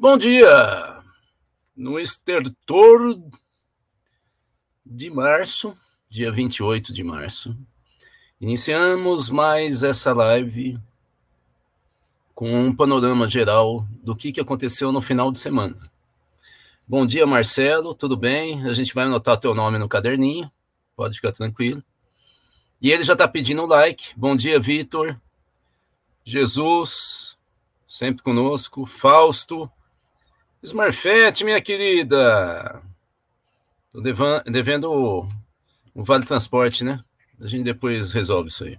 Bom dia! No estertor de março, dia 28 de março, iniciamos mais essa live com um panorama geral do que, que aconteceu no final de semana. Bom dia, Marcelo, tudo bem? A gente vai anotar teu nome no caderninho, pode ficar tranquilo. E ele já está pedindo like. Bom dia, Vitor. Jesus, sempre conosco. Fausto. Smurfette, minha querida. Tô devendo o, o Vale Transporte, né? A gente depois resolve isso aí.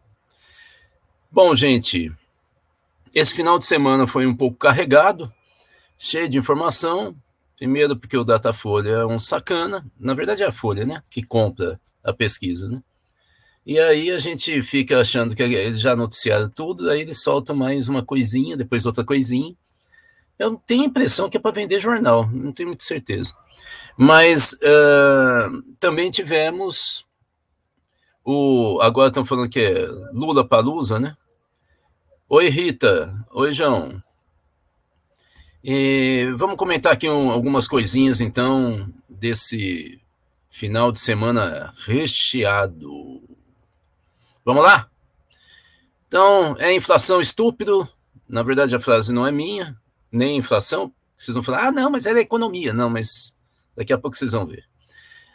Bom, gente, esse final de semana foi um pouco carregado, cheio de informação. Primeiro, porque o Datafolha é um sacana. Na verdade, é a Folha, né? Que compra a pesquisa, né? E aí a gente fica achando que eles já noticiaram tudo, aí eles soltam mais uma coisinha, depois outra coisinha. Eu tenho a impressão que é para vender jornal, não tenho muita certeza. Mas uh, também tivemos o. Agora estão falando que é Lula Palusa, né? Oi, Rita. Oi, João. E vamos comentar aqui um, algumas coisinhas, então, desse final de semana recheado. Vamos lá? Então, é inflação estúpido. Na verdade, a frase não é minha, nem inflação. Vocês vão falar, ah, não, mas ela é economia. Não, mas daqui a pouco vocês vão ver.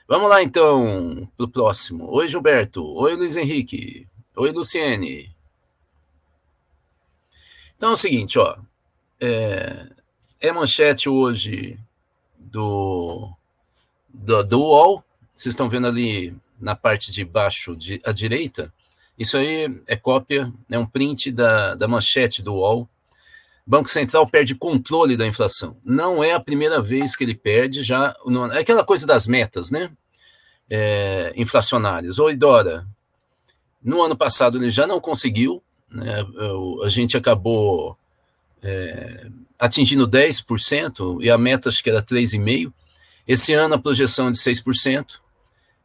Vamos lá, então, para o próximo. Oi, Gilberto. Oi, Luiz Henrique. Oi, Luciene. Então é o seguinte, ó. É, é manchete hoje do, do, do UOL. Vocês estão vendo ali na parte de baixo de, à direita isso aí é cópia, é um print da, da manchete do UOL. Banco Central perde controle da inflação. Não é a primeira vez que ele perde, já. É aquela coisa das metas, né? É, inflacionárias. Oi, Dora. No ano passado ele já não conseguiu, né? a gente acabou é, atingindo 10%, e a meta acho que era 3,5%. Esse ano a projeção é de 6%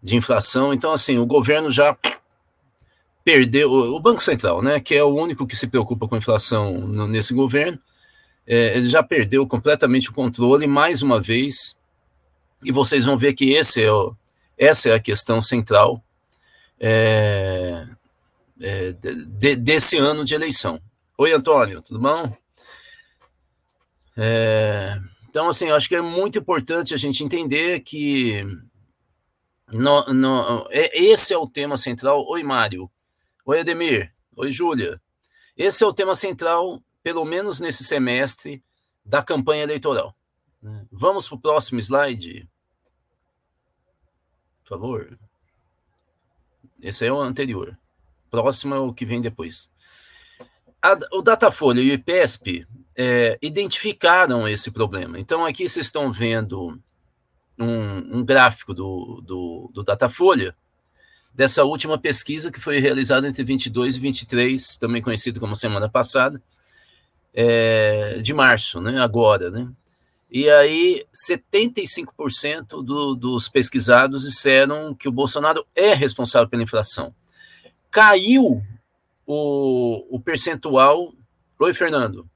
de inflação. Então, assim, o governo já perdeu, o Banco Central, né, que é o único que se preocupa com inflação no, nesse governo, é, ele já perdeu completamente o controle mais uma vez, e vocês vão ver que esse é o, essa é a questão central é, é, de, desse ano de eleição. Oi, Antônio, tudo bom? É, então, assim, eu acho que é muito importante a gente entender que no, no, é, esse é o tema central. Oi, Mário. Oi, Ademir. Oi, Júlia. Esse é o tema central, pelo menos nesse semestre, da campanha eleitoral. Vamos para o próximo slide. Por favor. Esse é o anterior. Próximo é o que vem depois. A, o Datafolha e o IPESP é, identificaram esse problema. Então, aqui vocês estão vendo um, um gráfico do, do, do Datafolha, dessa última pesquisa que foi realizada entre 22 e 23, também conhecido como semana passada, é, de março, né, agora, né? E aí, 75% do, dos pesquisados disseram que o Bolsonaro é responsável pela inflação. Caiu o, o percentual. Oi, Fernando.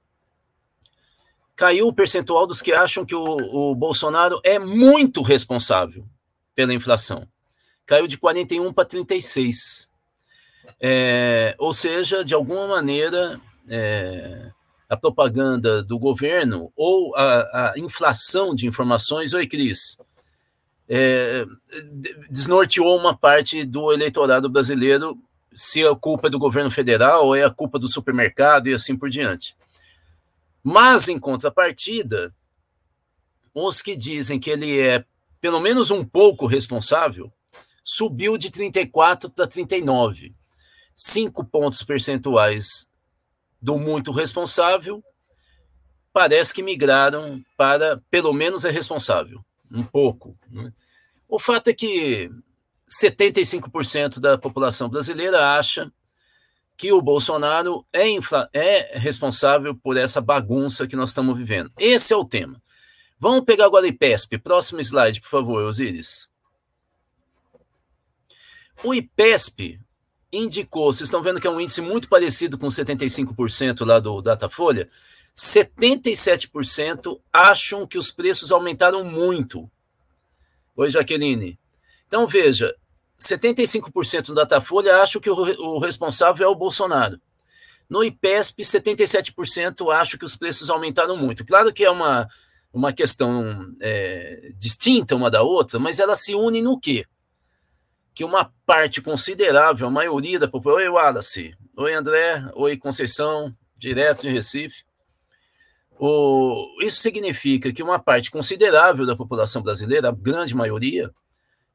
Caiu o percentual dos que acham que o, o Bolsonaro é muito responsável pela inflação caiu de 41 para 36. É, ou seja, de alguma maneira, é, a propaganda do governo ou a, a, inflação de informações, oi, Cris, é, desnorteou uma parte do eleitorado brasileiro se a culpa é do governo federal ou é a culpa do supermercado e assim por diante. Mas, em contrapartida, os que dizem que ele é pelo menos um pouco responsável subiu de 34 para 39. Cinco pontos percentuais do muito responsável parece que migraram para pelo menos é responsável, um pouco. Né? O fato é que 75% da população brasileira acha que o Bolsonaro é, é, responsável por essa bagunça que nós estamos vivendo. Esse é o tema. Vamos pegar agora o IPESP. Próximo slide, por favor, Osíris. O IPESP indicou, vocês estão vendo que é um índice muito parecido com 75% lá do Datafolha, 77% acham que os preços aumentaram muito. Oi, Jaqueline. Então, veja, 75% do Datafolha acham que o, responsável é o Bolsonaro. No IPESP, 77% acham que os preços aumentaram muito. Claro que é uma, uma questão é, distinta uma da outra, mas ela se une no quê? Que uma parte considerável, a maioria da população. Oi, Wallace. Oi, André. Oi, Conceição, direto de Recife. O, isso significa que uma parte considerável da população brasileira, a grande maioria,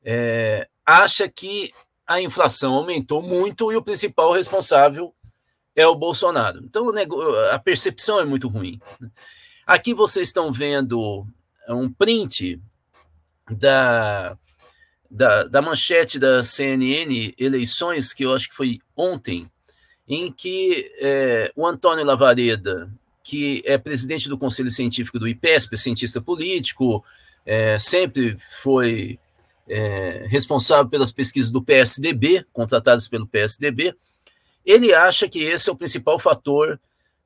é, acha que a inflação aumentou muito e o principal responsável é o Bolsonaro. Então a percepção é muito ruim. Aqui vocês estão vendo um print da, da, da manchete da CNN Eleições, que eu acho que foi ontem, em que é, o Antônio Lavareda, que é presidente do Conselho Científico do IPESP, cientista político, é, sempre foi é, responsável pelas pesquisas do PSDB, contratadas pelo PSDB, ele acha que esse é o principal fator,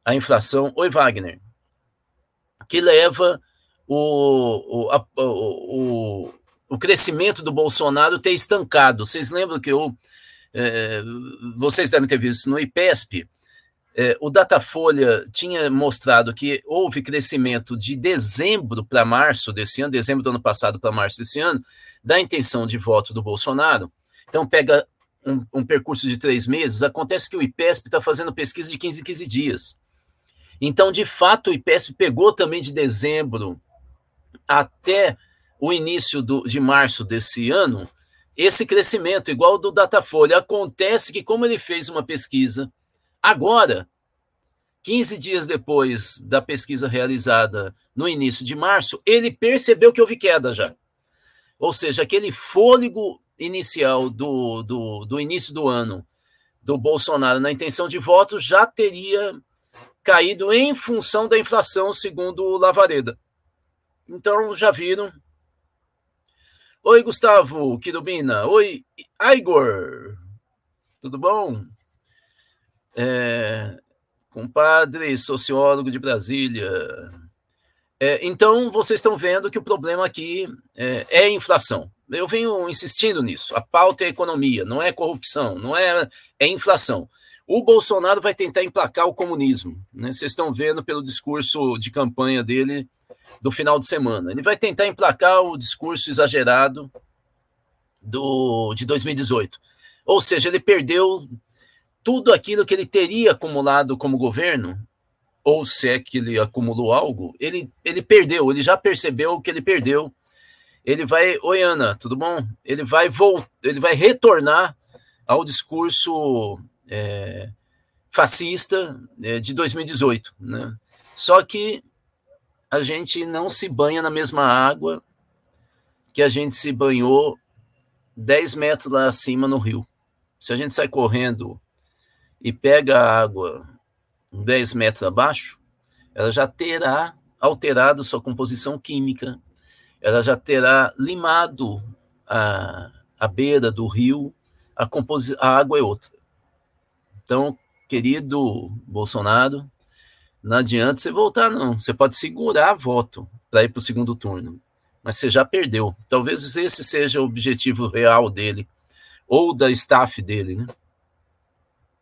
a inflação. Oi, Wagner. Que leva o, o, a, o, o, crescimento do Bolsonaro ter estancado. Vocês lembram que eu. É, vocês devem ter visto no IPESP, é, o Datafolha tinha mostrado que houve crescimento de dezembro para março desse ano, dezembro do ano passado para março desse ano, da intenção de voto do Bolsonaro. Então, pega um, um percurso de três meses, acontece que o IPESP está fazendo pesquisa de 15 em 15 dias. Então, de fato, o IPESP pegou também de dezembro até o início do, de março desse ano esse crescimento, igual do Datafolha. Acontece que, como ele fez uma pesquisa agora, 15 dias depois da pesquisa realizada no início de março, ele percebeu que houve queda já. Ou seja, aquele fôlego inicial do, do, do início do ano do Bolsonaro na intenção de voto já teria caído em função da inflação, segundo o Lavareda. Então, já viram. Oi, Gustavo Quirubina. Oi, Igor. Tudo bom? É, compadre, sociólogo de Brasília. É, então, vocês estão vendo que o problema aqui é, é inflação. Eu venho insistindo nisso. A pauta é economia, não é corrupção, não é, é inflação. O Bolsonaro vai tentar emplacar o comunismo. Né? Vocês estão vendo pelo discurso de campanha dele do final de semana. Ele vai tentar emplacar o discurso exagerado do, de 2018. Ou seja, ele perdeu tudo aquilo que ele teria acumulado como governo, ou se é que ele acumulou algo, ele, ele perdeu, ele já percebeu que ele perdeu ele vai, oi Ana, tudo bom? Ele vai voltar, ele vai retornar ao discurso é, fascista é, de 2018, né? Só que a gente não se banha na mesma água que a gente se banhou 10 metros lá acima no rio. Se a gente sai correndo e pega a água 10 metros abaixo, ela já terá alterado sua composição química, ela já terá limado a, a beira do rio, a, a água é outra. Então, querido Bolsonaro, não adianta você voltar, não. Você pode segurar voto para ir para o segundo turno, mas você já perdeu. Talvez esse seja o objetivo real dele, ou da staff dele, né?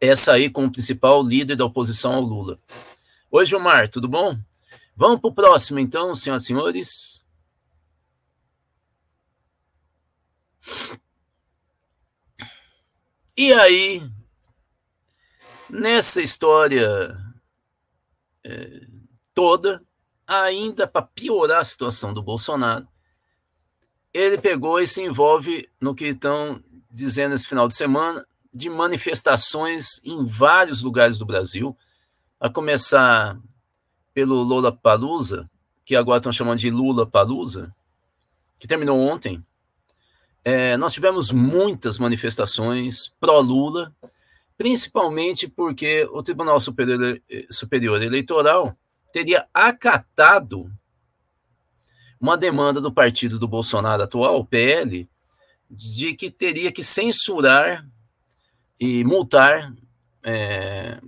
É sair como principal líder da oposição ao Lula. Oi, Gilmar, tudo bom? Vamos para o próximo, então, senhoras e senhores. E aí, nessa história toda, ainda para piorar a situação do Bolsonaro, ele pegou e se envolve no que estão dizendo esse final de semana de manifestações em vários lugares do Brasil, a começar pelo Lula Palusa, que agora estão chamando de Lula Palusa, que terminou ontem, é, nós tivemos muitas manifestações pró-Lula, principalmente porque o Tribunal Superior, Superior Eleitoral teria acatado uma demanda do partido do Bolsonaro atual, o PL, de que teria que censurar e multar é,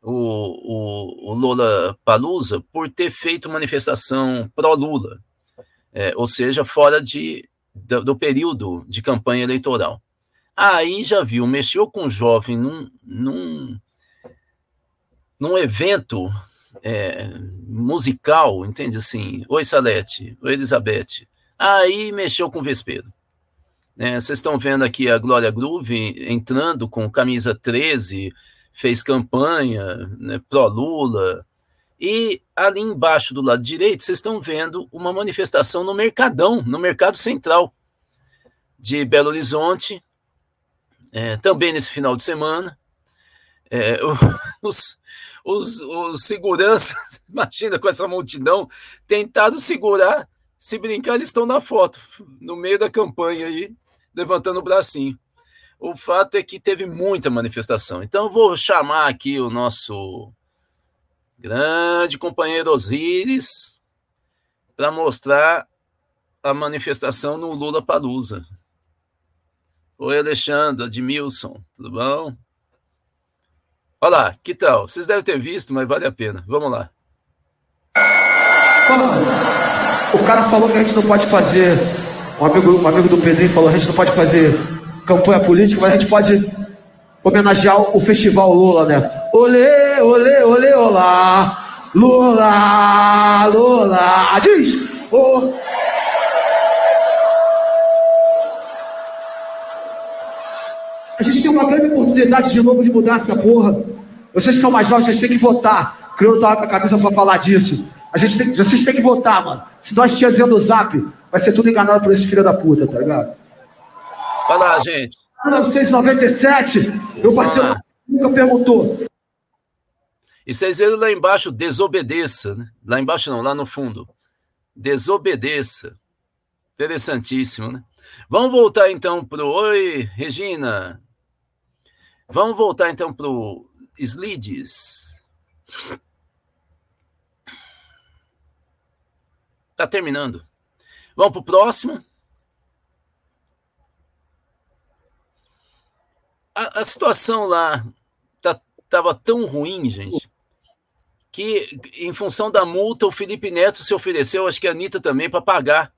o, o, o Lula Palusa por ter feito manifestação pró-Lula, é, ou seja, fora de, do, do, período de campanha eleitoral. Aí já viu, mexeu com o jovem num, num, num evento é, musical, entende assim? Oi, Salete, oi, Elizabeth. Aí mexeu com o Vespeiro. É, vocês estão vendo aqui a Glória Groove entrando com camisa 13, fez campanha né, pró-Lula. E ali embaixo do lado direito, vocês estão vendo uma manifestação no Mercadão, no Mercado Central de Belo Horizonte, é, também nesse final de semana. É, os, os, os seguranças, imagina com essa multidão, tentaram segurar, se brincar, eles estão na foto, no meio da campanha aí, levantando o bracinho. O fato é que teve muita manifestação. Então, vou chamar aqui o nosso grande companheiro Osíris para mostrar a manifestação no Lula Palusa. Oi, Alexandre, Admilson, tudo bom? Olá, que tal? Vocês devem ter visto, mas vale a pena. Vamos lá. O cara falou que a gente não pode fazer. Um amigo, um amigo do Pedrinho falou: a gente não pode fazer campanha política, mas a gente pode homenagear o festival Lula, né? Olê, olê, olê, olá. Lula, Lula. Diz! Oh. A gente tem uma grande oportunidade de novo de mudar essa porra. Vocês que são mais novos, vocês têm que votar. Criou tava com a cabeça pra falar disso. A gente tem, vocês têm que votar, mano. Se nós tivermos o zap, vai ser tudo enganado por esse filho da puta, tá ligado? Vai lá, gente. 1997, meu parceiro nunca perguntou. E vocês viram lá embaixo, desobedeça, né? Lá embaixo não, lá no fundo. Desobedeça. Interessantíssimo, né? Vamos voltar então para o. Oi, Regina. Vamos voltar então para o Slides. Está terminando. Vamos para o próximo. A, a situação lá estava tá, tão ruim, gente, que em função da multa, o Felipe Neto se ofereceu, acho que a Anitta também, para pagar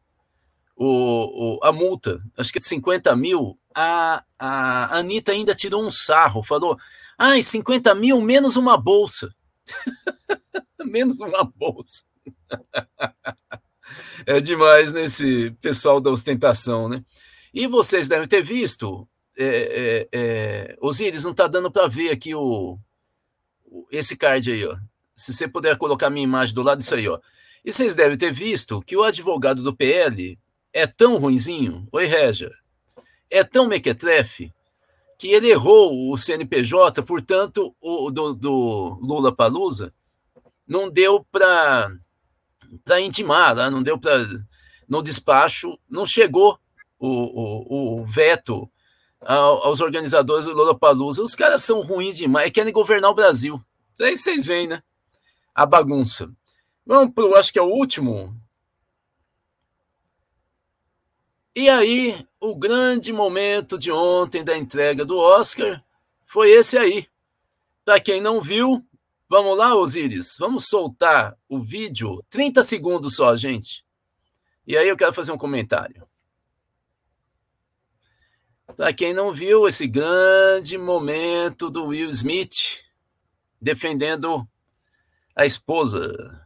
o, o, a multa, acho que é de 50 mil. A, a Anitta ainda tirou um sarro, falou: ai, ah, 50 mil menos uma bolsa. menos uma bolsa. é demais nesse pessoal da ostentação, né? E vocês devem ter visto, é, é, é, não está dando para ver aqui o, esse card aí, ó. Se você puder colocar minha imagem do lado disso aí, ó. E vocês devem ter visto que o advogado do PL é tão ruinzinho, oi Regia, é tão mequetrefe, que ele errou o CNPJ, portanto, o do, do Lula Palusa não deu para intimar, né? não deu para. No despacho, não chegou o, o, o veto aos organizadores do Lula Palusa. Os caras são ruins demais, querem governar o Brasil. Aí vocês veem, né? A bagunça. Vamos para acho que é o último. E aí, o grande momento de ontem da entrega do Oscar foi esse aí. Para quem não viu, Vamos lá, Osíris, vamos soltar o vídeo, 30 segundos só, gente. E aí eu quero fazer um comentário. Para quem não viu esse grande momento do Will Smith defendendo a esposa.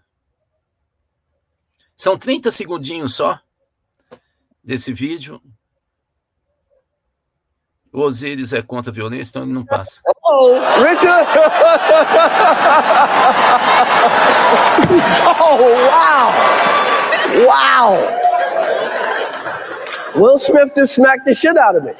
São 30 segundinhos só desse vídeo. O Osiris é contra a violência, então ele não passa. Oh, Richard! oh, wow! Wow! Will Smith just smacked the shit out of me.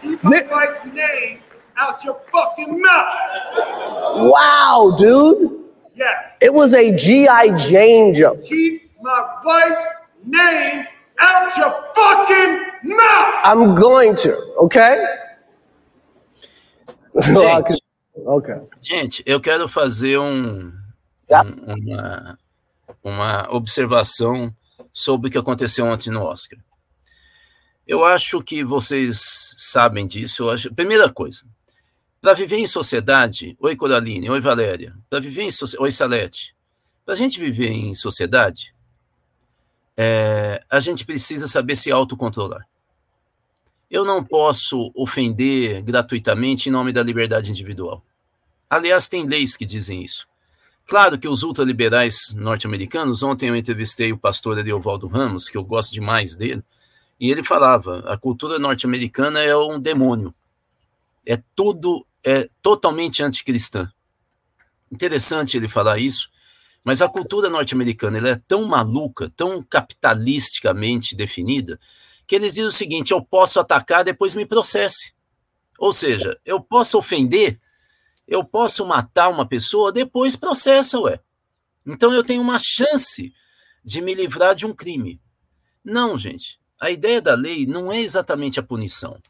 Keep my wife's name out your fucking mouth. Wow, dude. Yes. It was a G.I. Jane joke. Keep my wife's name out your fucking mouth. I'm going to, okay? Gente, okay. gente eu quero fazer um, um, uma, uma observação sobre o que aconteceu ontem no Oscar. Eu acho que vocês sabem disso. Eu acho, primeira coisa, Para viver em sociedade, oi Coraline, oi Valéria, para viver em oi Salete, para a gente viver em sociedade, é, a gente precisa saber se autocontrolar. Eu não posso ofender gratuitamente em nome da liberdade individual. Aliás, tem leis que dizem isso. Claro que os ultraliberais norte-americanos, ontem eu entrevistei o pastor Ariovaldo Ramos, que eu gosto demais dele, e ele falava: a cultura norte-americana é um demônio. É tudo, é totalmente anticristã. Interessante ele falar isso, mas a cultura norte-americana é tão maluca, tão capitalisticamente definida, que eles dizem o seguinte: eu posso atacar, depois me processe. Ou seja, eu posso ofender, eu posso matar uma pessoa, depois processa, ué. Então eu tenho uma chance de me livrar de um crime. Não, gente a ideia da lei não é exatamente a punição.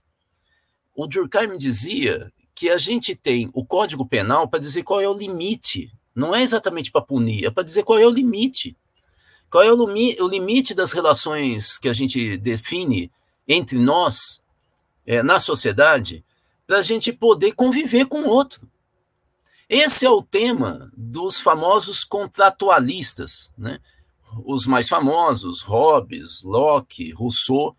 O Durkheim dizia que a gente tem o Código Penal para dizer qual é o limite. Não é exatamente para punir, é para dizer qual é o limite. Qual é o, o, limite das relações que a gente define entre nós, é, na sociedade, para a gente poder conviver com o outro. Esse é o tema dos famosos contratualistas, né? os mais famosos, Hobbes, Locke, Rousseau,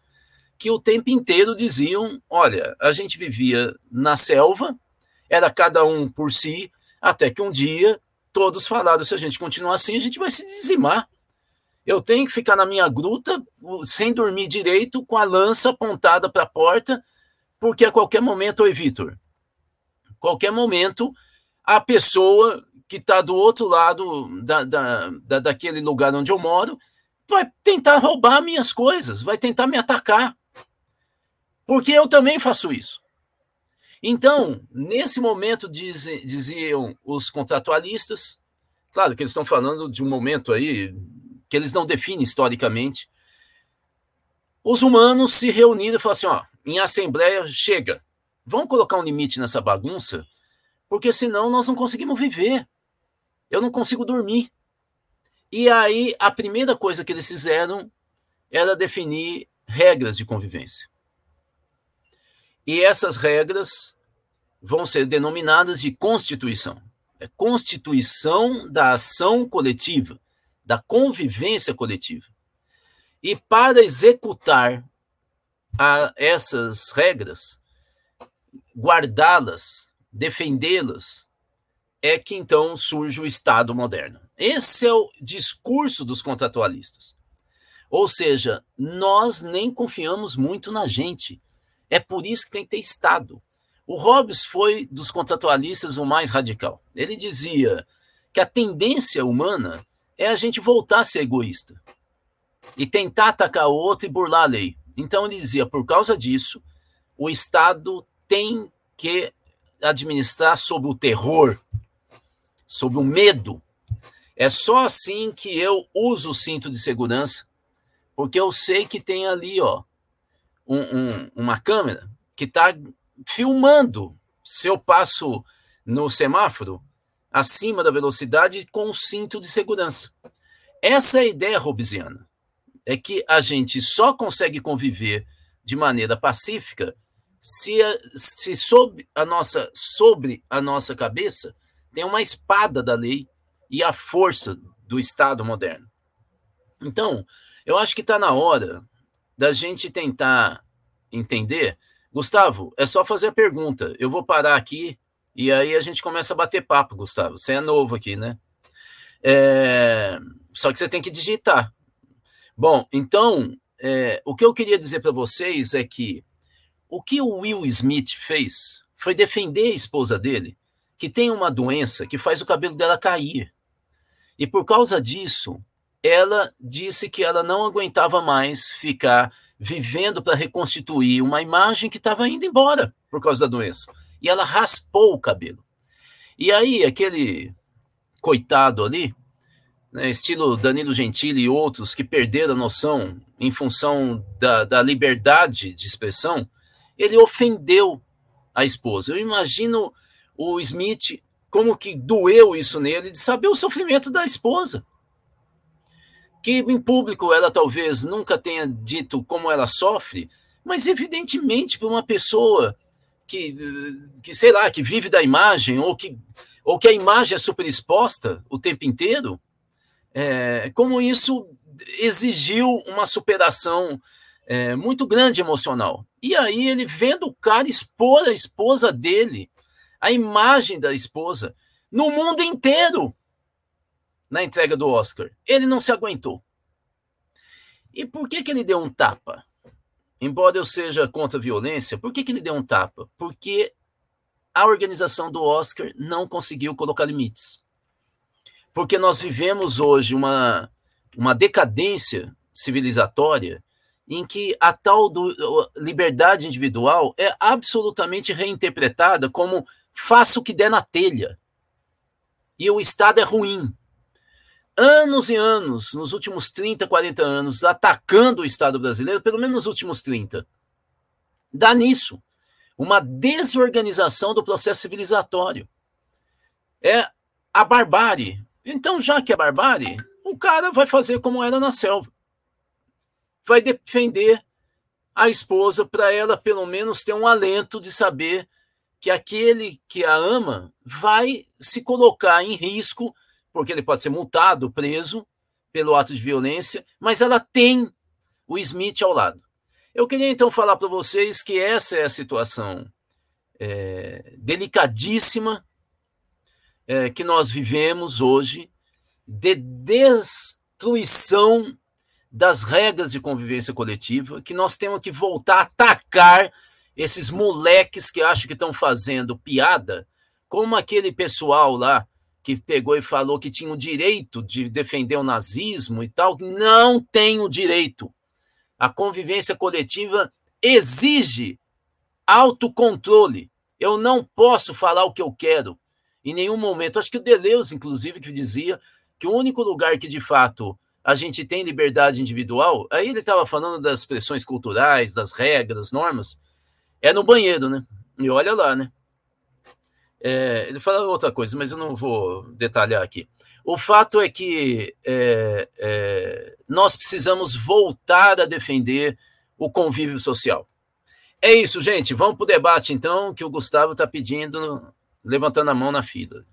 que o tempo inteiro diziam: olha, a gente vivia na selva, era cada um por si, até que um dia todos falaram: se a gente continuar assim, a gente vai se dizimar. Eu tenho que ficar na minha gruta, sem dormir direito, com a lança apontada para a porta, porque a qualquer momento, oi, Vitor, qualquer momento, a pessoa que está do outro lado da, da, da, daquele lugar onde eu moro, vai tentar roubar minhas coisas, vai tentar me atacar. Porque eu também faço isso. Então, nesse momento, diz, diziam os contratualistas, claro que eles estão falando de um momento aí que eles não definem historicamente, os humanos se reuniram e falaram assim: ó, em assembleia, chega, vamos colocar um limite nessa bagunça, porque senão nós não conseguimos viver eu não consigo dormir. E aí, a primeira coisa que eles fizeram era definir regras de convivência. E essas regras vão ser denominadas de constituição. É constituição da ação coletiva, da convivência coletiva. E para executar a, essas regras, guardá-las, defendê-las, é que então surge o Estado moderno. Esse é o discurso dos contratualistas. Ou seja, nós nem confiamos muito na gente. É por isso que tem que ter Estado. O Hobbes foi dos contratualistas o mais radical. Ele dizia que a tendência humana é a gente voltar a ser egoísta e tentar atacar o outro e burlar a lei. Então ele dizia, por causa disso, o Estado tem que administrar sob o terror, sobre o medo. É só assim que eu uso o cinto de segurança, porque eu sei que tem ali, ó, um, um, uma câmera que está filmando se eu passo no semáforo acima da velocidade com o cinto de segurança. Essa é a ideia hobbesiana. É que a gente só consegue conviver de maneira pacífica se, se sob a nossa sobre a nossa cabeça tem uma espada da lei e a força do Estado moderno. Então, eu acho que está na hora da gente tentar entender. Gustavo, é só fazer a pergunta. Eu vou parar aqui e aí a gente começa a bater papo, Gustavo. Você é novo aqui, né? É... Só que você tem que digitar. Bom, então, é... o que eu queria dizer para vocês é que o que o Will Smith fez foi defender a esposa dele que tem uma doença que faz o cabelo dela cair. E por causa disso, ela disse que ela não aguentava mais ficar vivendo para reconstituir uma imagem que estava indo embora por causa da doença. E ela raspou o cabelo. E aí, aquele coitado ali, né, estilo Danilo Gentili e outros que perderam a noção em função da, da liberdade de expressão, ele ofendeu a esposa. Eu imagino o Smith, como que doeu isso nele, de saber o sofrimento da esposa. Que em público ela talvez nunca tenha dito como ela sofre, mas evidentemente para uma pessoa que, que, sei lá, que vive da imagem, ou que, ou que a imagem é superexposta o tempo inteiro, é, como isso exigiu uma superação é, muito grande emocional. E aí ele vendo o cara expor a esposa dele, a imagem da esposa, no mundo inteiro, na entrega do Oscar. Ele não se aguentou. E por que, que ele deu um tapa? Embora eu seja contra a violência, por que, que ele deu um tapa? Porque a organização do Oscar não conseguiu colocar limites. Porque nós vivemos hoje uma, uma decadência civilizatória em que a tal do, liberdade individual é absolutamente reinterpretada como faça o que der na telha. E o Estado é ruim anos e anos, nos últimos 30, 40 anos, atacando o Estado brasileiro, pelo menos nos últimos 30. Dá nisso uma desorganização do processo civilizatório. É a barbárie. Então, já que é barbárie, o cara vai fazer como era na selva. Vai defender a esposa para ela, pelo menos, ter um alento de saber que aquele que a ama vai se colocar em risco porque ele pode ser multado, preso pelo ato de violência, mas ela tem o Smith ao lado. Eu queria então falar para vocês que essa é a situação é, delicadíssima é, que nós vivemos hoje de destruição das regras de convivência coletiva, que nós temos que voltar a atacar esses moleques que acham que estão fazendo piada, como aquele pessoal lá que pegou e falou que tinha o direito de defender o nazismo e tal, não tem o direito. A convivência coletiva exige autocontrole. Eu não posso falar o que eu quero em nenhum momento. Acho que o Deleuze, inclusive, que dizia que o único lugar que de fato a gente tem liberdade individual, aí ele estava falando das pressões culturais, das regras, normas, é no banheiro, né? E olha lá, né? É, ele fala outra coisa, mas eu não vou detalhar aqui. O fato é que é, é, nós precisamos voltar a defender o convívio social. É isso, gente. Vamos para o debate, então, que o Gustavo está pedindo, levantando a mão na fila.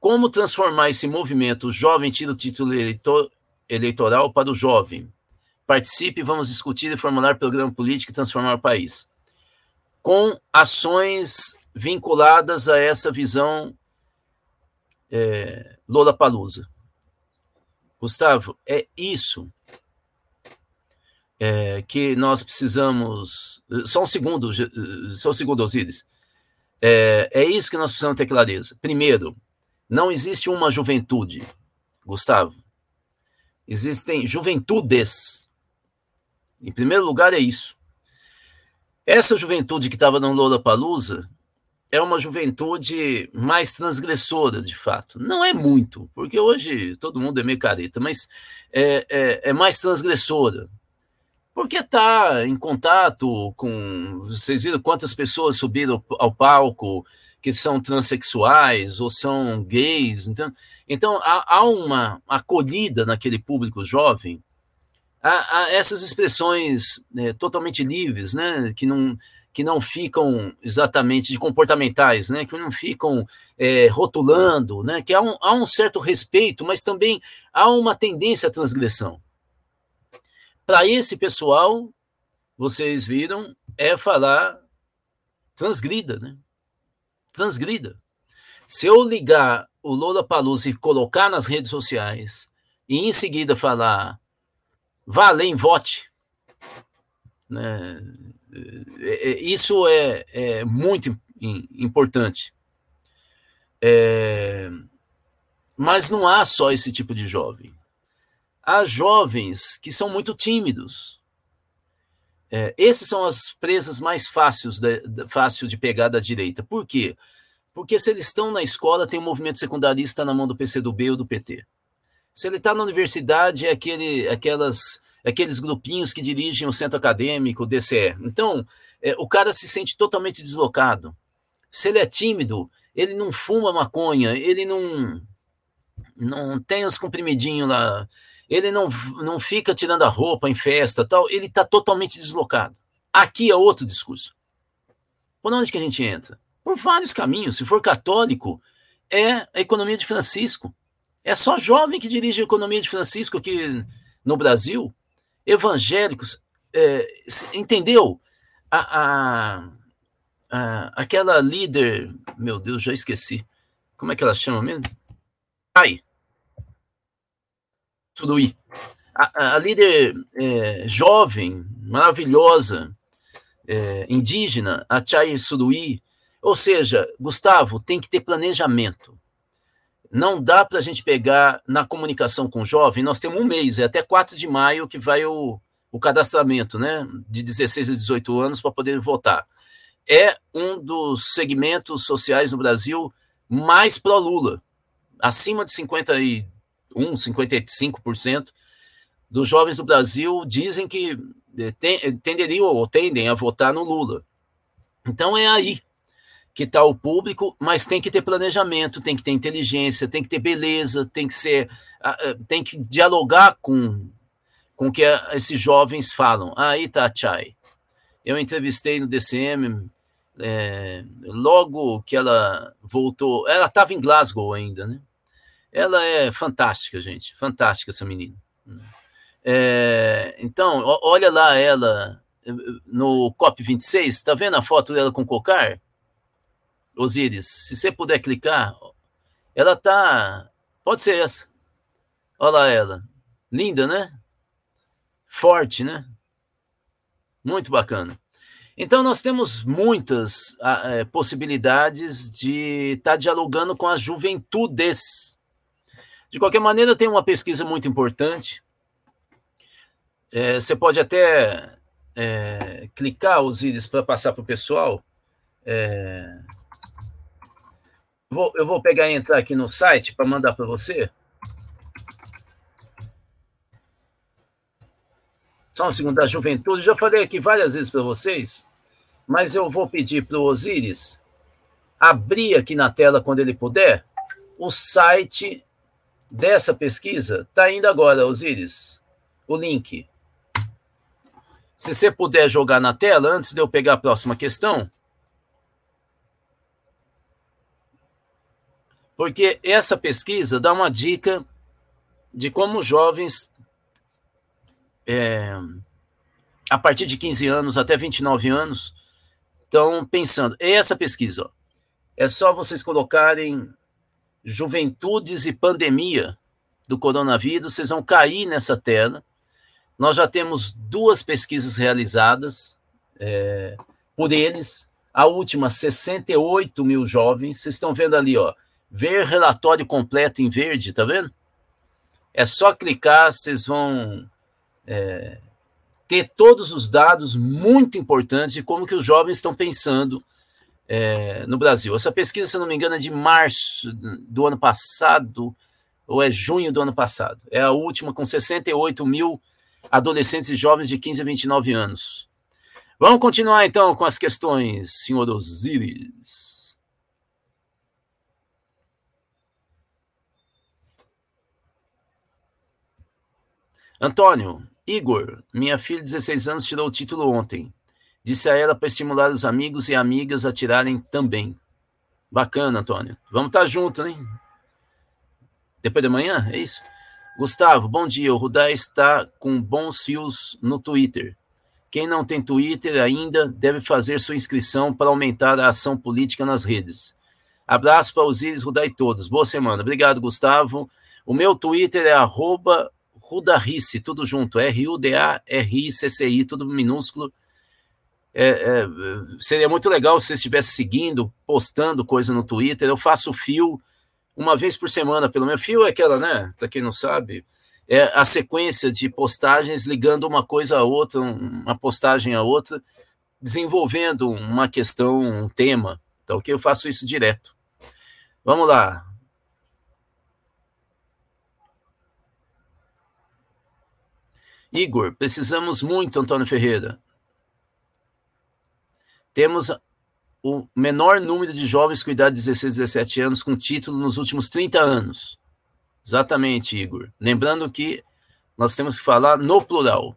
Como transformar esse movimento Jovem Tira o Título eleitor, Eleitoral para o Jovem? Participe, vamos discutir e formular programa político e transformar o país com ações vinculadas a essa visão é, Lola Palusa. Gustavo, é isso é, que nós precisamos. Só um segundo, só um segundo, Osíris. É, é isso que nós precisamos ter clareza. Primeiro, não existe uma juventude, Gustavo. Existem juventudes. Em primeiro lugar, é isso. Essa juventude que estava no Lola Palusa é uma juventude mais transgressora, de fato. Não é muito, porque hoje todo mundo é meio careta, mas é, é, é mais transgressora. Porque está em contato com. Vocês viram quantas pessoas subiram ao palco que são transexuais ou são gays? Então, então há, há uma acolhida naquele público jovem a, a essas expressões né, totalmente livres, né, que não que não ficam exatamente de comportamentais, né, que não ficam é, rotulando, né, que há um, há um certo respeito, mas também há uma tendência à transgressão. Para esse pessoal, vocês viram, é falar transgrida, né? Transgrida. Se eu ligar o Lola Palusa e colocar nas redes sociais e em seguida falar vá além, vote. Né? É, é, isso é, é muito importante. É, mas não há só esse tipo de jovem. Há jovens que são muito tímidos. É, esses são as presas mais fáceis de, de, fácil de pegar da direita. Por quê? Porque se eles estão na escola, tem um movimento secundarista na mão do PCdoB ou do PT. Se ele está na universidade, é aquele, aquelas, aqueles grupinhos que dirigem o centro acadêmico, o DCE. Então, é, o cara se sente totalmente deslocado. Se ele é tímido, ele não fuma maconha, ele não, não tem os comprimidinhos lá, ele não, não fica tirando a roupa em festa tal, ele está totalmente deslocado. Aqui é outro discurso. Por onde que a gente entra? Por vários caminhos. Se for católico, é a economia de Francisco. É só jovem que dirige a economia de Francisco aqui no Brasil. Evangélicos. É, entendeu? A, a, a, aquela líder. Meu Deus, já esqueci. Como é que ela chama mesmo? Ai. Suruí. A, a, líder é, jovem, maravilhosa, é, indígena, a Chai Suruí. Ou seja, Gustavo, tem que ter planejamento. Não dá para a gente pegar na comunicação com o jovem, nós temos um mês, é até 4 de maio que vai o, o cadastramento, né, de 16 a 18 anos para poder votar. É um dos segmentos sociais no Brasil mais pró-Lula, acima de 51, 55% dos jovens do Brasil dizem que eh, tenderiam ou tendem a votar no Lula. Então é aí que está o público, mas tem que ter planejamento, tem que ter inteligência, tem que ter beleza, tem que ser, tem que dialogar com com o que esses jovens falam. Aí tá a Chai. Eu entrevistei no DCM é, logo que ela voltou, ela estava em Glasgow ainda, né? Ela é fantástica, gente, fantástica essa menina. É, então, olha lá ela no COP26, está vendo a foto dela com cocar? Osíris, se você puder clicar, ela tá. Pode ser essa. Olha lá ela. Linda, né? Forte, né? Muito bacana. Então, nós temos muitas é, possibilidades de estar tá dialogando com as juventudes. De qualquer maneira, tem uma pesquisa muito importante. É, você pode até é, clicar, Osíris, para passar para o pessoal. É, Vou, eu vou pegar e entrar aqui no site para mandar para você. Só um segundo da juventude. Já falei aqui várias vezes para vocês, mas eu vou pedir para o Osiris abrir aqui na tela, quando ele puder, o site dessa pesquisa. Está indo agora, Osiris, o link. Se você puder jogar na tela, antes de eu pegar a próxima questão. Porque essa pesquisa dá uma dica de como os jovens, é, a partir de 15 anos até 29 anos, estão pensando. Essa pesquisa, ó, é só vocês colocarem juventudes e pandemia do coronavírus, vocês vão cair nessa tela. Nós já temos duas pesquisas realizadas é, por eles, a última, 68 mil jovens. Vocês estão vendo ali, ó, ver relatório completo em verde, tá vendo? É só clicar, vocês vão é, ter todos os dados muito importantes de como que os jovens estão pensando é, no Brasil. Essa pesquisa, se não me engano, é de março do ano passado, ou é junho do ano passado. É a última, com 68 mil adolescentes e jovens de 15 a 29 anos. Vamos continuar, então, com as questões, senhor Osiris. Antônio, Igor, minha filha de 16 anos tirou o título ontem. Disse a ela para estimular os amigos e amigas a tirarem também. Bacana, Antônio. Vamos estar tá juntos, hein? Depois de manhã, é isso? Gustavo, bom dia. O Rudá está com bons fios no Twitter. Quem não tem Twitter ainda deve fazer sua inscrição para aumentar a ação política nas redes. Abraço para os Íris, Rudá e todos. Boa semana. Obrigado, Gustavo. O meu Twitter é Rudarice, tudo junto, R-U-D-A-R-I-C-C-I, tudo minúsculo. É, é, seria muito legal se você estivesse seguindo, postando coisa no Twitter. Eu faço fio uma vez por semana, pelo menos. Fio é aquela, né? Para quem não sabe, é a sequência de postagens ligando uma coisa a outra, uma postagem a outra, desenvolvendo uma questão, um tema. Então, que eu faço isso direto. Vamos lá. Igor, precisamos muito, Antônio Ferreira. Temos o menor número de jovens com idade de 16, 17 anos com título nos últimos 30 anos. Exatamente, Igor. Lembrando que nós temos que falar no plural.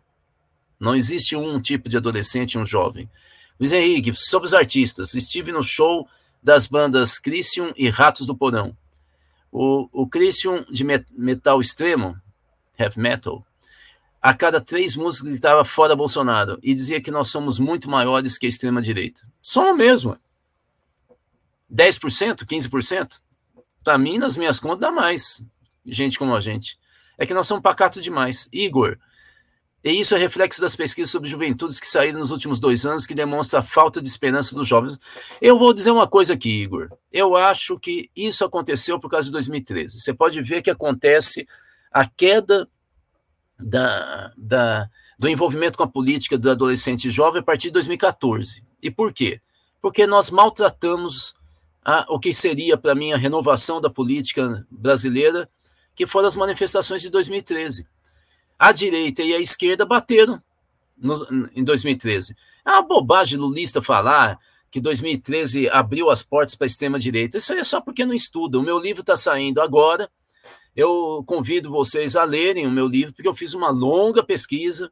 Não existe um tipo de adolescente e um jovem. Luiz Henrique, sobre os artistas, estive no show das bandas Christian e Ratos do Porão. O, o Christian de metal extremo, heavy metal, a cada três músicas gritava fora Bolsonaro e dizia que nós somos muito maiores que a extrema-direita. Somos mesmo. 10%, 15%? Para mim, nas minhas contas, dá mais. Gente como a gente. É que nós somos pacatos demais. Igor, e isso é reflexo das pesquisas sobre juventudes que saíram nos últimos dois anos, que demonstra a falta de esperança dos jovens. Eu vou dizer uma coisa aqui, Igor. Eu acho que isso aconteceu por causa de 2013. Você pode ver que acontece a queda da, da, do envolvimento com a política do adolescente jovem a partir de 2014. E por quê? Porque nós maltratamos a, o que seria, para mim, a renovação da política brasileira, que foram as manifestações de 2013 a direita e a esquerda bateram em 2013. É uma bobagem lulista falar que 2013 abriu as portas para a extrema-direita. Isso aí é só porque não estuda. O meu livro está saindo agora. Eu convido vocês a lerem o meu livro, porque eu fiz uma longa pesquisa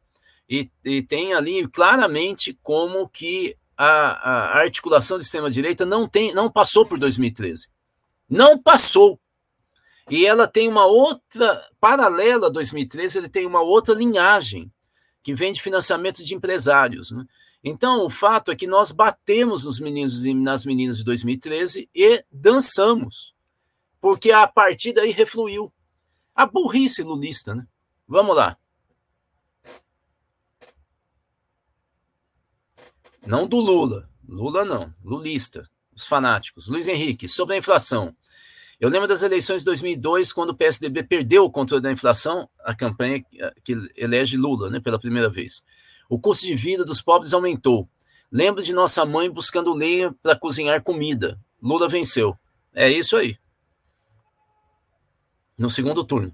e, e tem ali claramente como que a, a articulação de extrema-direita não, tem, não passou por 2013. Não passou. E ela tem uma outra, paralela a 2013, ele tem uma outra linhagem, que vem de financiamento de empresários. Né? Então, o fato é que nós batemos nos meninos e nas meninas de 2013 e dançamos, porque a partir daí refluiu. A burrice lulista, né? Vamos lá. Não do Lula. Lula não. Lulista. Os fanáticos. Luiz Henrique, sobre a inflação. Eu lembro das eleições de 2002, quando o PSDB perdeu o controle da inflação, a campanha que elege Lula, né, pela primeira vez. O custo de vida dos pobres aumentou. Lembro de nossa mãe buscando lenha para cozinhar comida. Lula venceu. É isso aí. No segundo turno.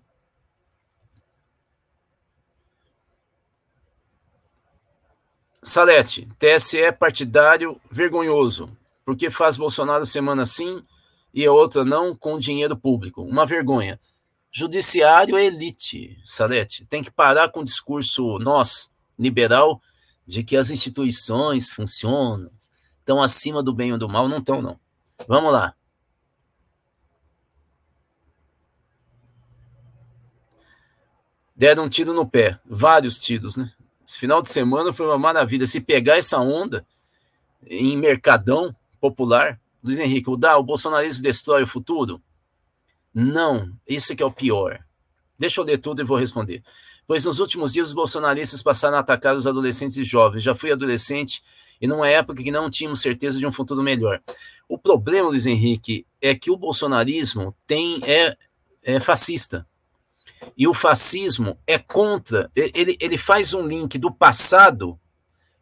Salete, TSE partidário vergonhoso, porque faz Bolsonaro semana sim e a outra não com dinheiro público. Uma vergonha. Judiciário é elite, Salete. Tem que parar com o discurso nós, liberal, de que as instituições funcionam, estão acima do bem ou do mal. Não estão, não. Vamos lá. Deram um tiro no pé, vários tiros, né? Esse final de semana foi uma maravilha. Se pegar essa onda em mercadão popular, Luiz Henrique, o, da, o bolsonarismo destrói o futuro? Não, isso que é o pior. Deixa eu ler tudo e vou responder. Pois nos últimos dias os bolsonaristas passaram a atacar os adolescentes e jovens. Já fui adolescente e numa época que não tínhamos certeza de um futuro melhor. O problema, Luiz Henrique, é que o bolsonarismo tem é, é fascista. E o fascismo é contra, ele, ele faz um link do passado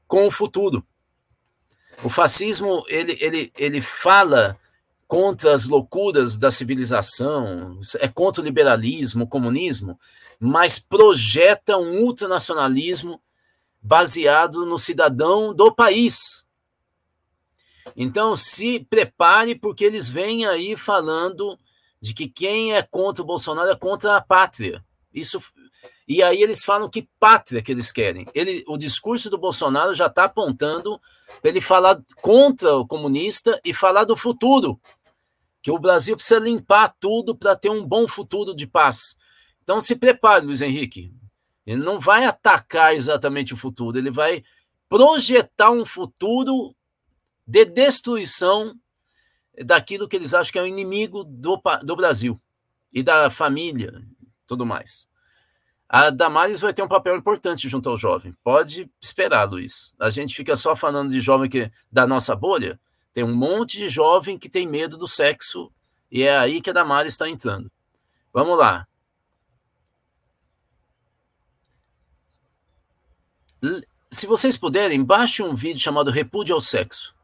com o futuro. O fascismo ele, ele, ele fala contra as loucuras da civilização, é contra o liberalismo, o comunismo, mas projeta um ultranacionalismo baseado no cidadão do país. Então, se prepare, porque eles vêm aí falando de que quem é contra o Bolsonaro é contra a pátria. Isso e aí eles falam que pátria que eles querem. Ele, o discurso do Bolsonaro já está apontando para ele falar contra o comunista e falar do futuro, que o Brasil precisa limpar tudo para ter um bom futuro de paz. Então se prepare, Luiz Henrique. Ele não vai atacar exatamente o futuro, ele vai projetar um futuro de destruição daquilo que eles acham que é o inimigo do, do Brasil e da família, tudo mais. A Damares vai ter um papel importante junto ao jovem. Pode esperar, Luiz. A gente fica só falando de jovem que da nossa bolha. Tem um monte de jovem que tem medo do sexo e é aí que a Damares está entrando. Vamos lá. Se vocês puderem, baixe um vídeo chamado Repúdio ao Sexo.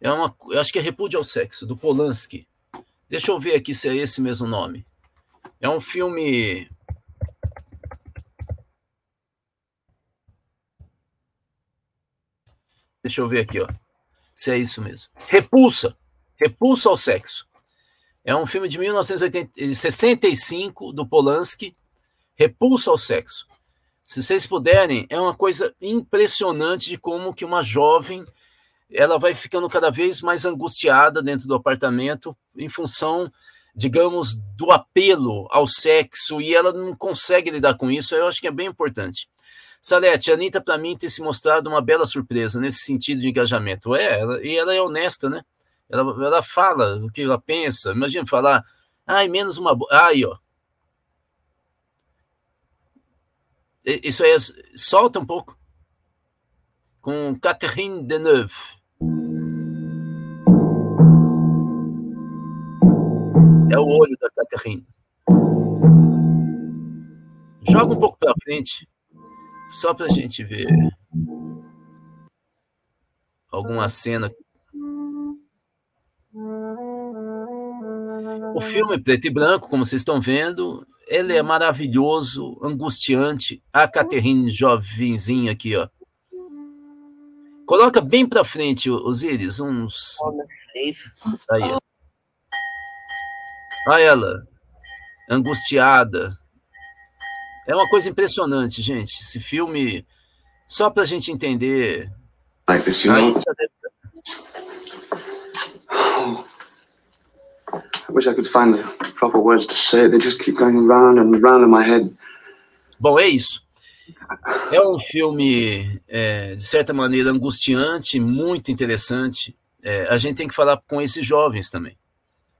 É uma, eu acho que é Repúdio ao Sexo, do Polanski. Deixa eu ver aqui se é esse mesmo nome. É um filme Deixa eu ver aqui, ó. Se é isso mesmo. Repulsa. Repulsa ao sexo. É um filme de 1965 do Polanski. Repulsa ao sexo. Se vocês puderem, é uma coisa impressionante de como que uma jovem ela vai ficando cada vez mais angustiada dentro do apartamento em função, digamos, do apelo ao sexo e ela não consegue lidar com isso. Eu acho que é bem importante. Salete, a Anitta, para mim, tem se mostrado uma bela surpresa nesse sentido de engajamento. É, ela, e ela é honesta, né? Ela, ela fala o que ela pensa. Imagina falar, ai, menos uma. Aí, ó. Isso aí, solta um pouco. Com Catherine Deneuve. É o olho da Catherine. Joga um pouco para frente, só para a gente ver alguma cena. O filme preto e branco, como vocês estão vendo, ele é maravilhoso, angustiante. A Catherine jovenzinha aqui, ó. Coloca bem para frente, Osíris, uns. Aí. Olha ela, angustiada. É uma coisa impressionante, gente. Esse filme, só para a gente entender. You know? I wish I could find the proper words to say it. They just keep going round and round in my head. Bom, é isso. É um filme, é, de certa maneira, angustiante, muito interessante. É, a gente tem que falar com esses jovens também,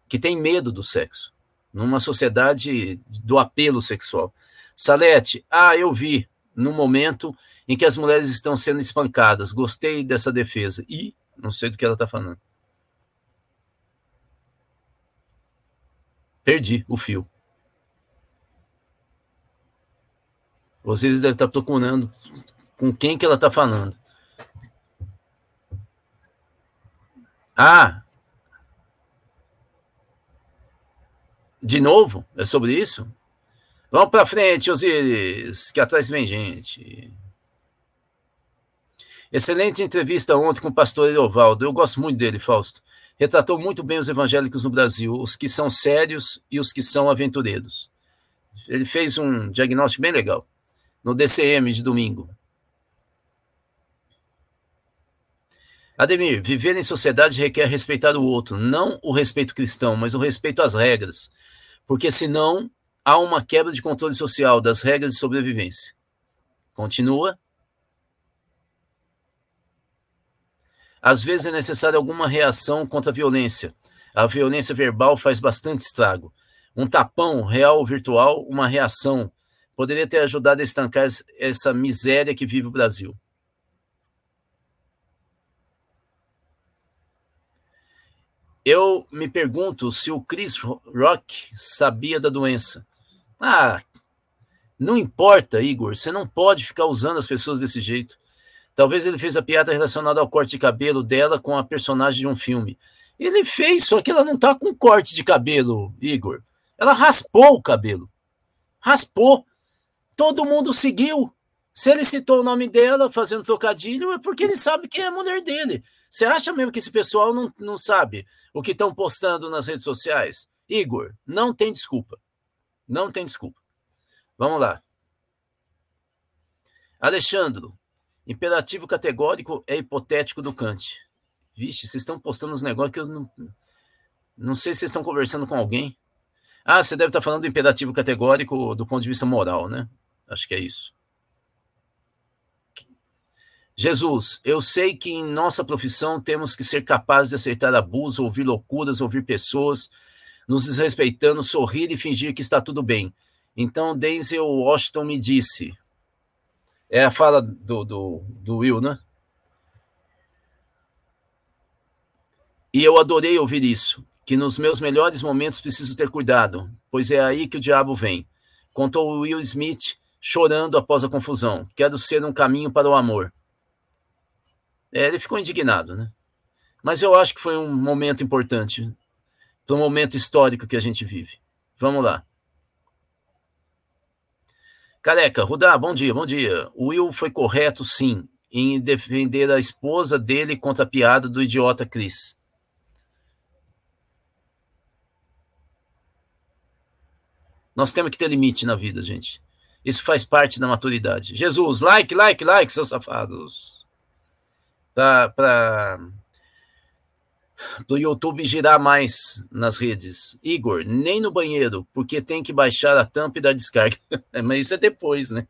que têm medo do sexo, numa sociedade do apelo sexual. Salete, ah, eu vi, no momento em que as mulheres estão sendo espancadas. Gostei dessa defesa. E não sei do que ela está falando. Perdi o fio. Vocês devem estar procurando com quem que ela está falando. Ah! De novo? É sobre isso? Vamos para frente, Osiris, que atrás vem gente. Excelente entrevista ontem com o pastor Eovaldo. Eu gosto muito dele, Fausto retratou muito bem os evangélicos no Brasil, os que são sérios e os que são aventureiros. Ele fez um diagnóstico bem legal no DCM de domingo. Ademir, viver em sociedade requer respeitar o outro, não o respeito cristão, mas o respeito às regras, porque senão há uma quebra de controle social das regras de sobrevivência. Continua. Às vezes é necessária alguma reação contra a violência. A violência verbal faz bastante estrago. Um tapão, real ou virtual, uma reação, poderia ter ajudado a estancar essa miséria que vive o Brasil. Eu me pergunto se o Chris Rock sabia da doença. Ah, não importa, Igor, você não pode ficar usando as pessoas desse jeito. Talvez ele fez a piada relacionada ao corte de cabelo dela com a personagem de um filme. Ele fez, só que ela não tá com corte de cabelo, Igor. Ela raspou o cabelo. Raspou. Todo mundo seguiu. Se ele citou o nome dela fazendo trocadilho, é porque ele sabe quem é a mulher dele. Você acha mesmo que esse pessoal não, não sabe o que estão postando nas redes sociais? Igor, não tem desculpa. Não tem desculpa. Vamos lá. Alexandro, Imperativo categórico é hipotético do Kant. Vixe, vocês estão postando uns negócios que eu não. Não sei se vocês estão conversando com alguém. Ah, você deve estar falando do imperativo categórico do ponto de vista moral, né? Acho que é isso. Jesus, eu sei que em nossa profissão temos que ser capazes de aceitar abuso, ouvir loucuras, ouvir pessoas, nos desrespeitando, sorrir e fingir que está tudo bem. Então, Denzel Washington me disse: é a fala do, do, do Will, né? E eu adorei ouvir isso, que nos meus melhores momentos preciso ter cuidado, pois é aí que o diabo vem. Contou Will Smith, chorando após a confusão. Quero ser um caminho para o amor. É, ele ficou indignado, né? Mas eu acho que foi um momento importante, para o momento histórico que a gente vive. Vamos lá. Careca, Rudá, bom dia, bom dia. O Will foi correto, sim, em defender a esposa dele contra a piada do idiota Chris. Nós temos que ter limite na vida, gente. Isso faz parte da maturidade. Jesus, like, like, like, seus safados. Para do YouTube girar mais nas redes. Igor, nem no banheiro, porque tem que baixar a tampa e dar descarga. Mas isso é depois, né?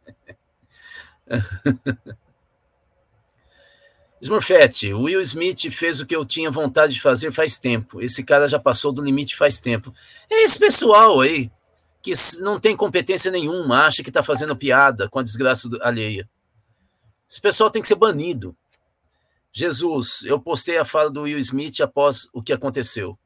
Smurfette, Will Smith fez o que eu tinha vontade de fazer faz tempo. Esse cara já passou do limite faz tempo. É esse pessoal aí que não tem competência nenhuma, acha que está fazendo piada com a desgraça alheia. Esse pessoal tem que ser banido. Jesus, eu postei a fala do Will Smith após o que aconteceu.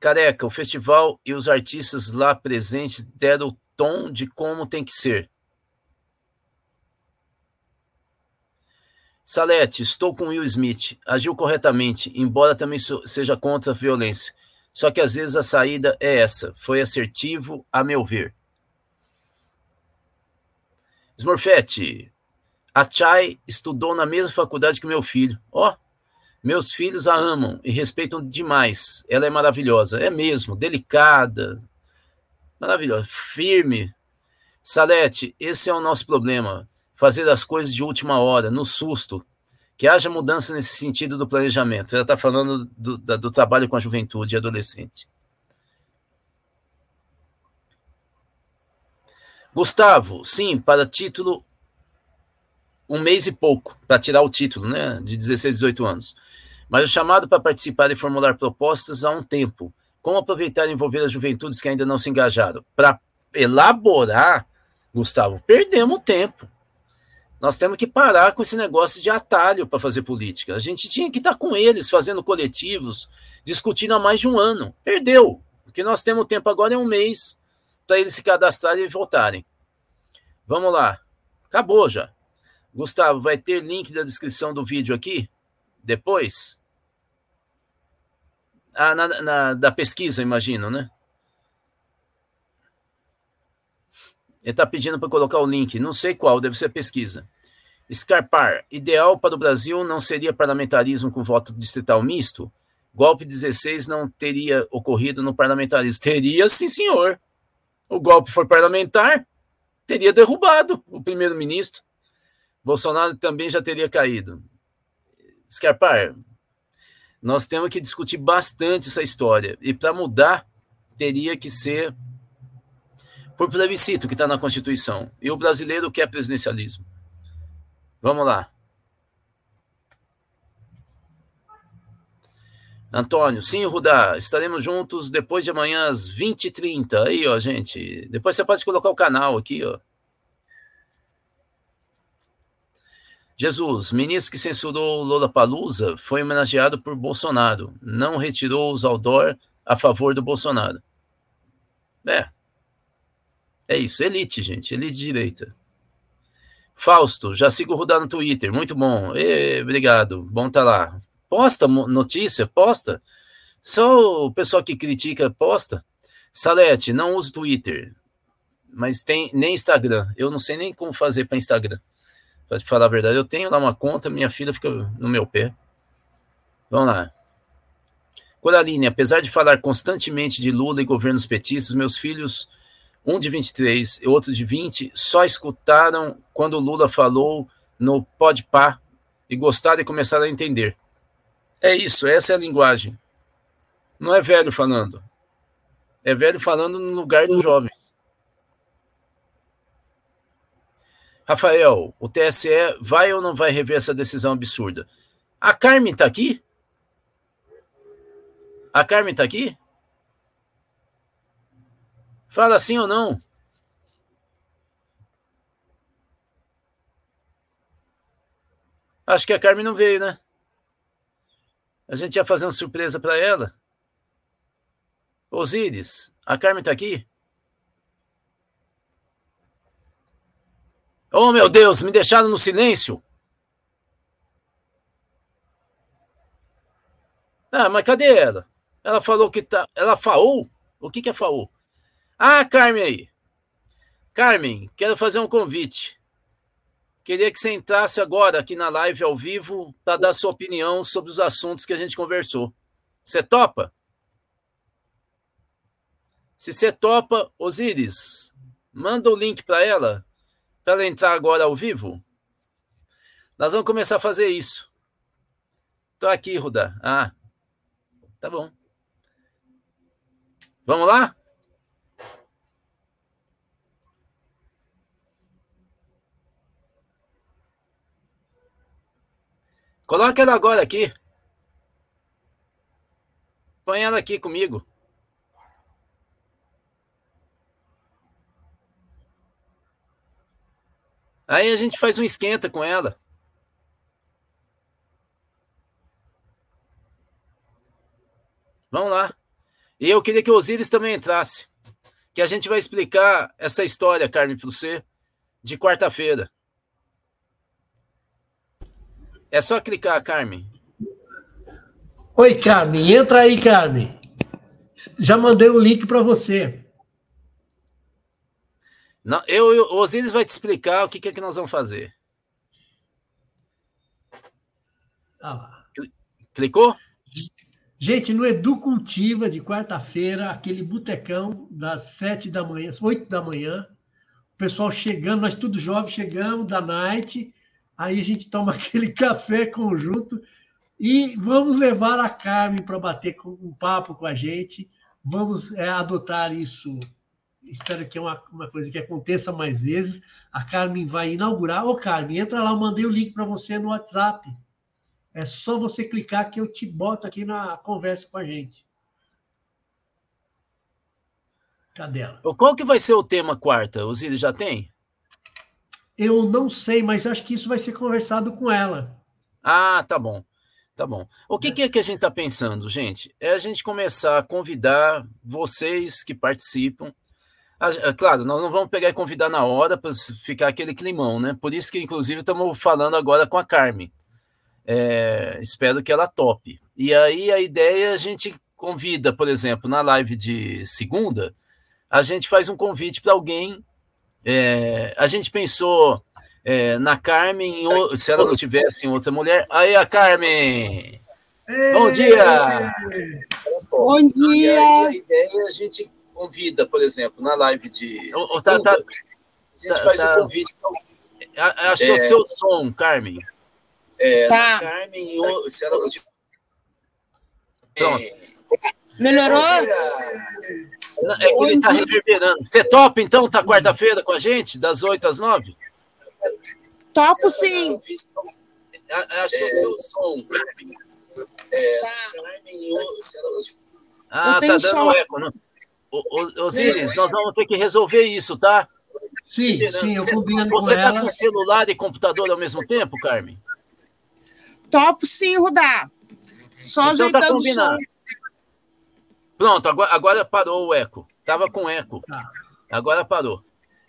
Careca, o festival e os artistas lá presentes deram o tom de como tem que ser. Salete, estou com Will Smith. Agiu corretamente, embora também seja contra a violência. Só que às vezes a saída é essa. Foi assertivo, a meu ver. Smurfette, a Chai estudou na mesma faculdade que meu filho. Ó, oh, meus filhos a amam e respeitam demais. Ela é maravilhosa. É mesmo, delicada, maravilhosa, firme. Salete, esse é o nosso problema fazer as coisas de última hora, no susto, que haja mudança nesse sentido do planejamento. Ela está falando do, do, do, trabalho com a juventude e adolescente. Gustavo, sim, para título, um mês e pouco, para tirar o título, né, de 16, 18 anos. Mas o chamado para participar e formular propostas há um tempo. Como aproveitar e envolver as juventudes que ainda não se engajaram? Para elaborar, Gustavo, perdemos tempo. Nós temos que parar com esse negócio de atalho para fazer política. A gente tinha que estar tá com eles, fazendo coletivos, discutindo há mais de um ano. Perdeu. O que nós temos tempo agora é um mês para eles se cadastrarem e voltarem. Vamos lá. Acabou já. Gustavo, vai ter link da descrição do vídeo aqui? Depois? Ah, na, na, da pesquisa, imagino, né? Ele está pedindo para colocar o link, não sei qual, deve ser pesquisa. Scarpar, ideal para o Brasil não seria parlamentarismo com voto distrital misto? Golpe 16 não teria ocorrido no parlamentarismo. Teria, sim, senhor. O golpe foi parlamentar, teria derrubado o primeiro-ministro. Bolsonaro também já teria caído. Scarpar, nós temos que discutir bastante essa história. E para mudar, teria que ser por plebiscito que está na Constituição. E o brasileiro quer presidencialismo. Vamos lá. Antônio, sim, Rudá, estaremos juntos depois de amanhã às 20h30. Aí, ó, gente. Depois você pode colocar o canal aqui, ó. Jesus, ministro que censurou Lola Palusa foi homenageado por Bolsonaro. Não retirou os outdoor a favor do Bolsonaro. É, é isso, elite, gente, elite direita. Fausto, já sigo rodar no Twitter, muito bom. E, obrigado, bom tá lá. Posta notícia, posta. Só o pessoal que critica, posta. Salete, não uso Twitter, mas tem nem Instagram. Eu não sei nem como fazer para Instagram. Para te falar a verdade, eu tenho lá uma conta, minha filha fica no meu pé. Vamos lá. Coraline, apesar de falar constantemente de Lula e governos petistas, meus filhos um de 23 e outro de 20, só escutaram quando Lula falou no Podpah e gostaram e começaram a entender. É isso, essa é a linguagem. Não é velho falando. É velho falando no lugar dos jovens. Rafael, o TSE vai ou não vai rever essa decisão absurda? A Carmen está aqui? A Carmen está aqui? Fala sim ou não. Acho que a Carmen não veio, né? A gente ia fazer uma surpresa para ela. Osíris, a Carmen tá aqui? Oh, meu Deus, me deixaram no silêncio. Ah, mas cadê ela? Ela falou que tá. Ela falou? O que que é falou? Ah, Carmen aí. Carmen, quero fazer um convite. Queria que você entrasse agora aqui na live ao vivo para dar sua opinião sobre os assuntos que a gente conversou. Você topa? Se você topa, Osiris, manda o link para ela, para ela entrar agora ao vivo. Nós vamos começar a fazer isso. Tô aqui, Rudá. Ah, tá bom. Vamos lá? Coloca ela agora aqui. Põe ela aqui comigo. Aí a gente faz um esquenta com ela. Vamos lá. E eu queria que o Osiris também entrasse. Que a gente vai explicar essa história, Carmen, para você, de quarta-feira. É só clicar, Carmen. Oi, Carmen. Entra aí, Carmen. Já mandei o link para você. Não, eu, eu, o Osiris vai te explicar o que, que é que nós vamos fazer. Ah Clicou? Gente, no Edu Cultiva, de quarta-feira, aquele botecão das sete da manhã, oito da manhã, o pessoal chegando, nós tudo jovens chegamos da night, aí a gente toma aquele café conjunto e vamos levar a Carmen para bater um papo com a gente, vamos é, adotar isso. Espero que é uma, uma coisa que aconteça mais vezes. A Carmen vai inaugurar. Ô, Carmen, entra lá, eu mandei o link para você no WhatsApp. É só você clicar que eu te boto aqui na conversa com a gente. Cadê ela? Qual que vai ser o tema quarta? O Zílio já tem? Eu não sei, mas acho que isso vai ser conversado com ela. Ah, tá bom. Tá bom. O que, que é que a gente está pensando, gente? É a gente começar a convidar vocês que participam. Claro, nós não vamos pegar e convidar na hora para ficar aquele climão, né? Por isso que, inclusive, estamos falando agora com a Carmen. É, espero que ela tope. E aí a ideia é a gente convida, por exemplo, na live de segunda, a gente faz um convite para alguém. É, a gente pensou é, na Carmen, se ela não tivesse em outra mulher. Aí a Carmen! Ei, Bom dia! Bom dia! a ideia é a gente convida, por exemplo, na live de. Segunda, tá, tá, a gente tá, faz um tá. convite. Acho que é o seu som, Carmen. É, tá. Carmen, se ela não Pronto. Melhorou? É que ele tá reverberando. Você topa, então, tá quarta-feira com a gente, das 8 às 9? Topo sim. Acho que é o seu som, Carmen. É, tá. Ah, tá dando eco, não? Osiris, nós vamos ter que resolver isso, tá? Sim, sim, eu combino Você com tá ela. com celular e computador ao mesmo tempo, Carmen? Topo sim, Rudá. Só então tá ajeitando tá o som. Pronto, agora, agora parou o eco. Tava com eco. Tá. Agora parou.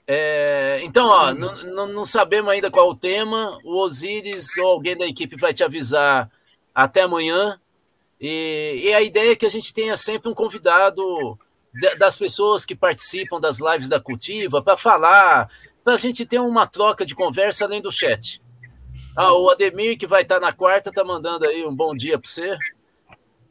É, então, ó, não, não sabemos ainda qual o tema. O Osiris ou alguém da equipe vai te avisar até amanhã. E, e a ideia é que a gente tenha sempre um convidado das pessoas que participam das lives da Cultiva para falar, para a gente ter uma troca de conversa além do chat. Ah, o Ademir, que vai estar na quarta, tá mandando aí um bom dia para você.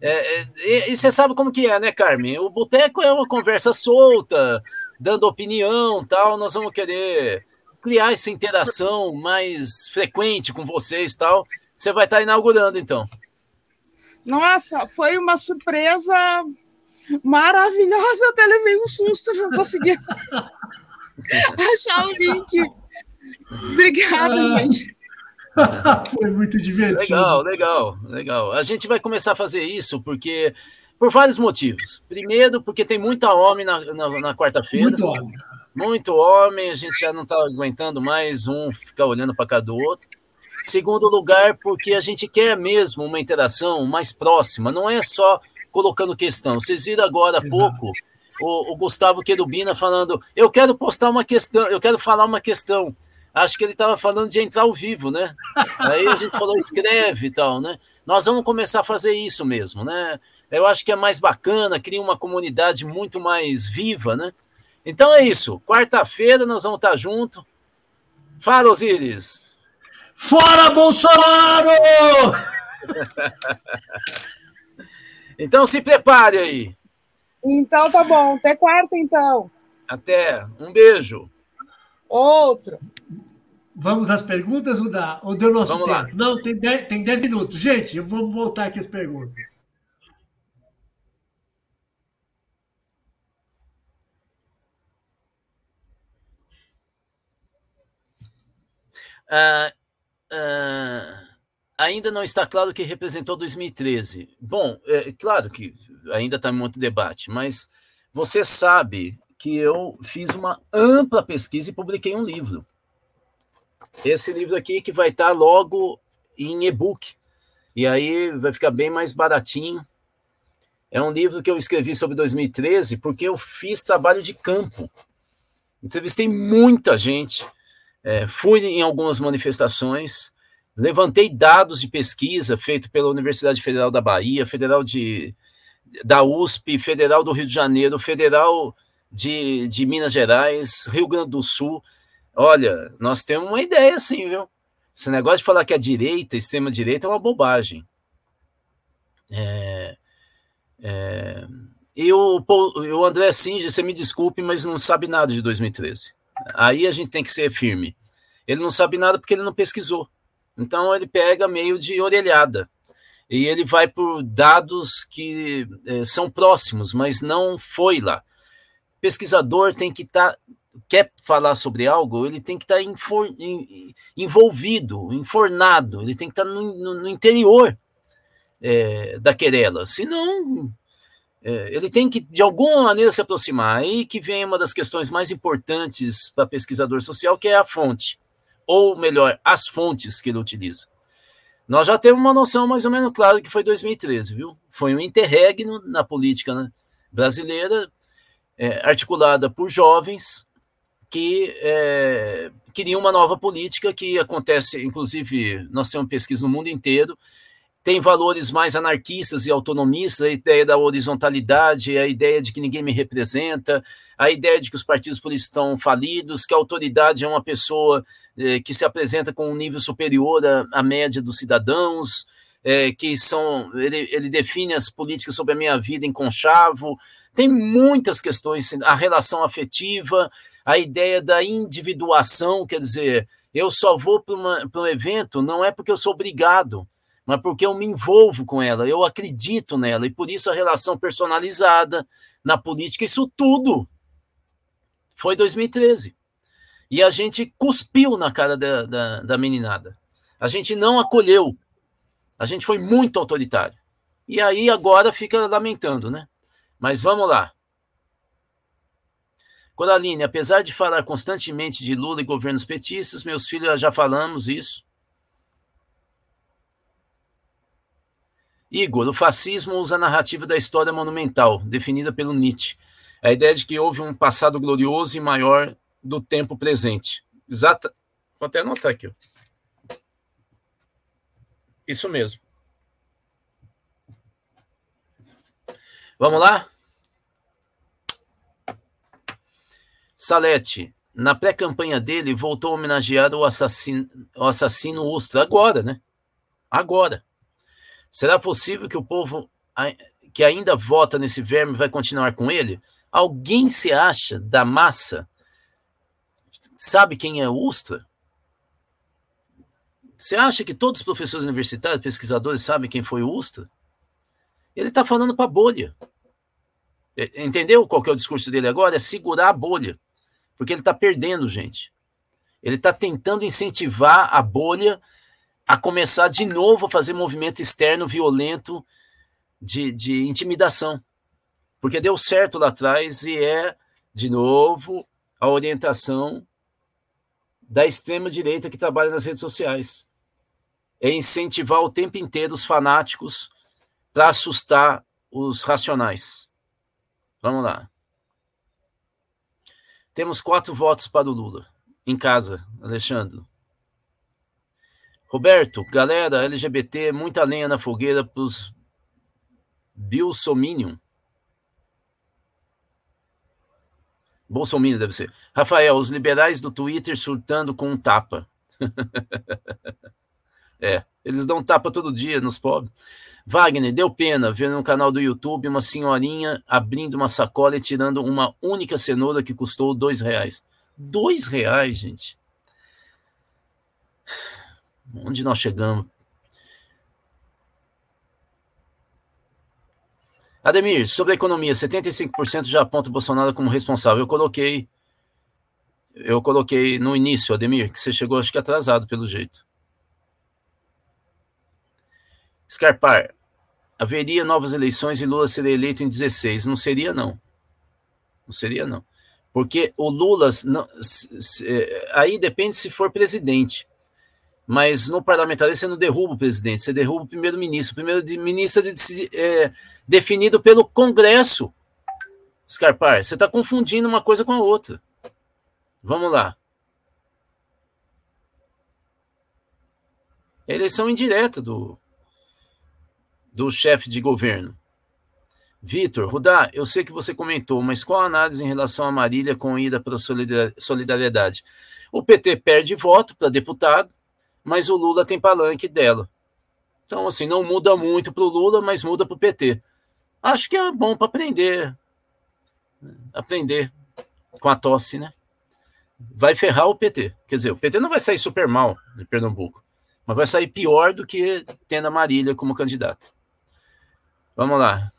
É, é, e, você sabe como que é, né, Carmen? O boteco é uma conversa solta, dando opinião tal. Nós vamos querer criar essa interação mais frequente com vocês tal. Você vai estar inaugurando, então. Nossa, foi uma surpresa maravilhosa. Até levei um susto, não consegui achar o link. Obrigada, ah. gente. Foi muito divertido. Legal, legal, legal. A gente vai começar a fazer isso porque por vários motivos. Primeiro, porque tem muita homem na, na, na quarta-feira. Muito homem. Muito homem, a gente já não está aguentando mais um ficar olhando para cada outro. Segundo lugar, porque a gente quer mesmo uma interação mais próxima, não é só colocando questão. Vocês viram agora há pouco o, o Gustavo Querubina falando: eu quero postar uma questão, eu quero falar uma questão acho que ele estava falando de entrar ao vivo, né? Aí a gente falou, escreve e tal, né? Nós vamos começar a fazer isso mesmo, né? Eu acho que é mais bacana, cria uma comunidade muito mais viva, né? Então é isso. Quarta-feira nós vamos estar junto. Fala, Osiris. Fora Bolsonaro! então se prepare aí. Então tá bom. Até quarta, então. Até. Um beijo. Outro. Vamos às perguntas, Udá? Ou deu nosso Vamos tempo? lá. Não, tem 10, tem 10 minutos. Gente, vamos voltar aqui as perguntas. Ah, ah, ainda não está claro o que representou 2013. Bom, é claro que ainda está em muito debate, mas você sabe que eu fiz uma ampla pesquisa e publiquei um livro. Esse livro aqui que vai estar logo em e-book. E aí vai ficar bem mais baratinho. É um livro que eu escrevi sobre 2013 porque eu fiz trabalho de campo. Entrevistei muita gente, é, fui em algumas manifestações, levantei dados de pesquisa feito pela Universidade Federal da Bahia, Federal de, da USP, Federal do Rio de Janeiro, Federal de, de Minas Gerais, Rio Grande do Sul. Olha, nós temos uma ideia assim, viu? Esse negócio de falar que a direita, extrema direita, é uma bobagem. É, é, e o, o André Singer, você me desculpe, mas não sabe nada de 2013. Aí a gente tem que ser firme. Ele não sabe nada porque ele não pesquisou. Então ele pega meio de orelhada. E ele vai por dados que é, são próximos, mas não foi lá. Pesquisador tem que estar. Tá, quer falar sobre algo, ele tem que estar tá envolvido, infornado, ele tem que estar tá no, no, no interior é, da querela. Senão, é, ele tem que, de alguma maneira, se aproximar. Aí que vem uma das questões mais importantes para pesquisador social, que é a fonte. Ou melhor, as fontes que ele utiliza. Nós já temos uma noção mais ou menos clara que foi 2013, viu? Foi um interregno na política né, brasileira, é, articulada por jovens que é, queriam uma nova política que acontece, inclusive, nós temos pesquisa no mundo inteiro, tem valores mais anarquistas e autonomistas, a ideia da horizontalidade, a ideia de que ninguém me representa, a ideia de que os partidos políticos estão falidos, que a autoridade é uma pessoa eh, que se apresenta com um nível superior à, à média dos cidadãos, eh, que são ele, ele define as políticas sobre a minha vida em conchavo. Tem muitas questões, a relação afetiva, a ideia da individuação, quer dizer, eu só vou para um evento não é porque eu sou obrigado, mas porque eu me envolvo com ela, eu acredito nela, e por isso a relação personalizada na política, isso tudo foi 2013. E a gente cuspiu na cara da, da, da meninada. A gente não acolheu. A gente foi muito autoritário. E aí agora fica lamentando, né? Mas vamos lá. Coraline, apesar de falar constantemente de Lula e governos petistas, meus filhos já falamos isso. Igor, o fascismo usa a narrativa da história monumental, definida pelo Nietzsche. A ideia de que houve um passado glorioso e maior do tempo presente. Exata. Vou até anotar aqui. Isso mesmo. Vamos lá? Salete, na pré-campanha dele, voltou a homenagear o assassino, o assassino Ustra. Agora, né? Agora. Será possível que o povo que ainda vota nesse verme vai continuar com ele? Alguém se acha da massa? Sabe quem é Ustra? Você acha que todos os professores universitários, pesquisadores, sabem quem foi Ustra? Ele está falando para a bolha. Entendeu qual que é o discurso dele agora? É segurar a bolha. Porque ele está perdendo, gente. Ele está tentando incentivar a bolha a começar de novo a fazer movimento externo violento de, de intimidação. Porque deu certo lá atrás e é, de novo, a orientação da extrema-direita que trabalha nas redes sociais. É incentivar o tempo inteiro os fanáticos para assustar os racionais. Vamos lá. Temos quatro votos para o Lula. Em casa, Alexandre. Roberto, galera, LGBT, muita lenha na fogueira para os Bilsominion. Bolsonaro deve ser. Rafael, os liberais do Twitter surtando com um tapa. é, Eles dão tapa todo dia nos pobres. Wagner, deu pena ver no canal do YouTube uma senhorinha abrindo uma sacola e tirando uma única cenoura que custou dois reais. Dois reais, gente. Onde nós chegamos? Ademir, sobre a economia, 75% já aponta o Bolsonaro como responsável. Eu coloquei, eu coloquei no início, Ademir, que você chegou acho que atrasado pelo jeito. Scarpar, haveria novas eleições e Lula seria eleito em 16. Não seria, não. Não seria, não. Porque o Lula, não, se, se, aí depende se for presidente. Mas no parlamentarismo você não derruba o presidente, você derruba o primeiro-ministro. O primeiro-ministro é definido pelo Congresso. Scarpar, você está confundindo uma coisa com a outra. Vamos lá. Eleição indireta do, do chefe de governo. Vitor, Rudá, eu sei que você comentou, mas qual a análise em relação a Marília com ida para a solidariedade? O PT perde voto para deputado, mas o Lula tem palanque dela. Então, assim, não muda muito para o Lula, mas muda para o PT. Acho que é bom para aprender. Aprender com a tosse, né? Vai ferrar o PT. Quer dizer, o PT não vai sair super mal de Pernambuco, mas vai sair pior do que tendo a Marília como candidata. Vamos lá.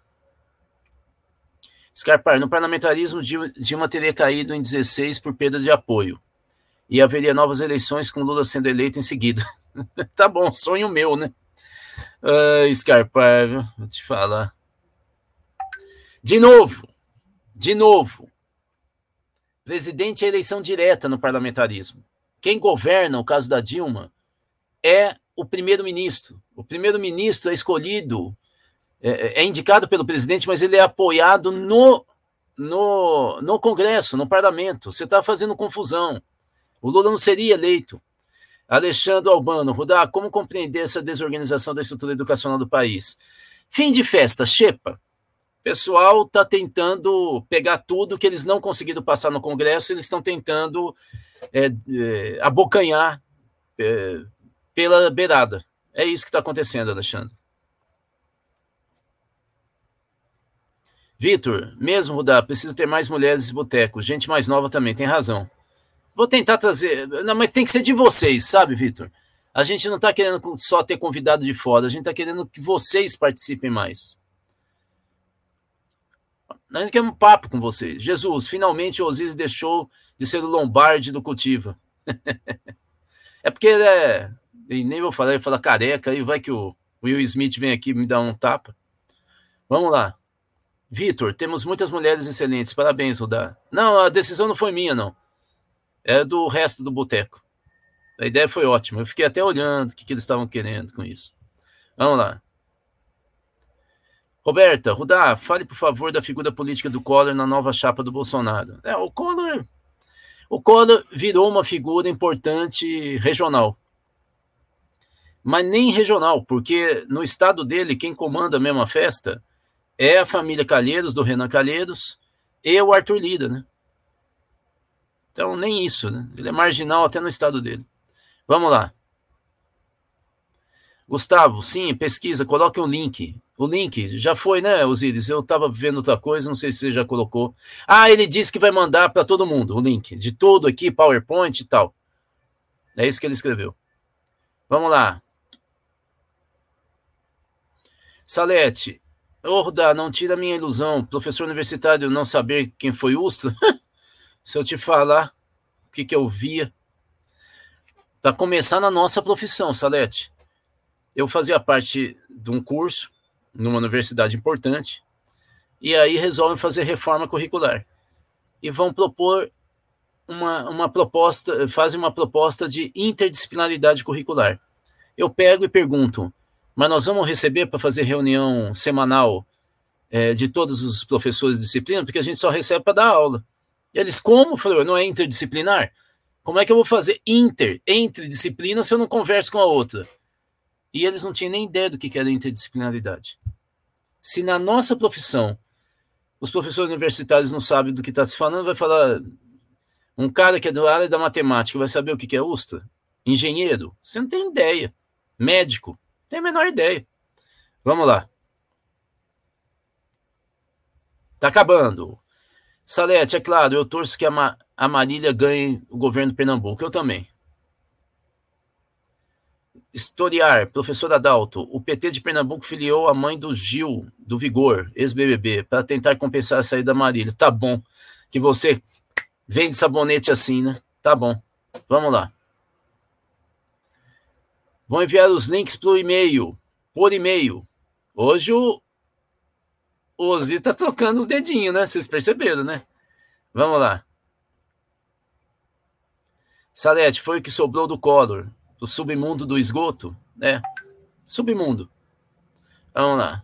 Scarpar, no parlamentarismo, Dilma teria caído em 16 por perda de apoio. E haveria novas eleições com Lula sendo eleito em seguida. tá bom, sonho meu, né? Uh, Scarpar, vou te falar. De novo, de novo. Presidente é eleição direta no parlamentarismo. Quem governa, o caso da Dilma, é o primeiro-ministro. O primeiro-ministro é escolhido é, é, indicado pelo presidente, mas ele é apoiado no, no, no Congresso, no parlamento. Você está fazendo confusão. O Lula não seria eleito. Alexandre Albano, Rudá, como compreender essa desorganização da estrutura educacional do país? Fim de festa, Xepa. O pessoal está tentando pegar tudo que eles não conseguiram passar no Congresso, eles estão tentando é, é, abocanhar é, pela beirada. É isso que está acontecendo, Alexandre. Vitor, mesmo, Rudá, precisa ter mais mulheres em boteco. Gente mais nova também, tem razão. Vou tentar trazer. Não, mas tem que ser de vocês, sabe, Vitor? A gente não está querendo só ter convidado de fora, a gente está querendo que vocês participem mais. A gente quer um papo com vocês. Jesus, finalmente o Osiris deixou de ser o Lombardi do Cultiva. é porque ele é. E nem vou falar, ele fala careca, aí vai que o Will Smith vem aqui me dar um tapa. Vamos lá. Vitor, temos muitas mulheres excelentes. Parabéns, Rudá. Não, a decisão não foi minha, não. É do resto do boteco. A ideia foi ótima. Eu fiquei até olhando o que, que eles estavam querendo com isso. Vamos lá. Roberta, Rudá, fale, por favor, da figura política do Collor na nova chapa do Bolsonaro. É, o Collor. O Collor virou uma figura importante regional. Mas nem regional, porque no estado dele, quem comanda a mesma festa é a família Calheiros, do Renan Calheiros, e o Arthur Lira, né? Então, nem isso, né? Ele é marginal até no estado dele. Vamos lá. Gustavo, sim, pesquisa, coloque um link. O link já foi, né, Osiris? Eu estava vendo outra coisa, não sei se você já colocou. Ah, ele disse que vai mandar para todo mundo o link de tudo aqui, PowerPoint e tal. É isso que ele escreveu. Vamos lá. Salete, Orda, não tira minha ilusão. Professor universitário não saber quem foi Ustra. Se eu te falar o que, que eu via. Para começar na nossa profissão, Salete. Eu fazia parte de um curso numa universidade importante. E aí resolvem fazer reforma curricular. E vão propor uma, uma proposta, fazem uma proposta de interdisciplinaridade curricular. Eu pego e pergunto: mas nós vamos receber para fazer reunião semanal é, de todos os professores de disciplina, porque a gente só recebe para dar aula. Eles, como? Falei, não é interdisciplinar? Como é que eu vou fazer inter, entre disciplinas, se eu não converso com a outra? E eles não tinham nem ideia do que era interdisciplinaridade. Se na nossa profissão os professores universitários não sabem do que está se falando, vai falar. Um cara que é do área da matemática vai saber o que é USTA? Engenheiro? Você não tem ideia. Médico? Tem a menor ideia. Vamos lá. Tá acabando. Salete, é claro, eu torço que a, Ma a Marília ganhe o governo de Pernambuco. Eu também. Historiar, professor Adalto, o PT de Pernambuco filiou a mãe do Gil, do Vigor, ex-BBB, para tentar compensar a saída da Marília. Tá bom. Que você vende sabonete assim, né? Tá bom. Vamos lá. Vão enviar os links para o e-mail, por e-mail. Hoje o, o Ozi tá tocando os dedinhos, né? Vocês perceberam, né? Vamos lá. Salete, foi o que sobrou do Collor, do submundo do esgoto? É, submundo. Vamos lá.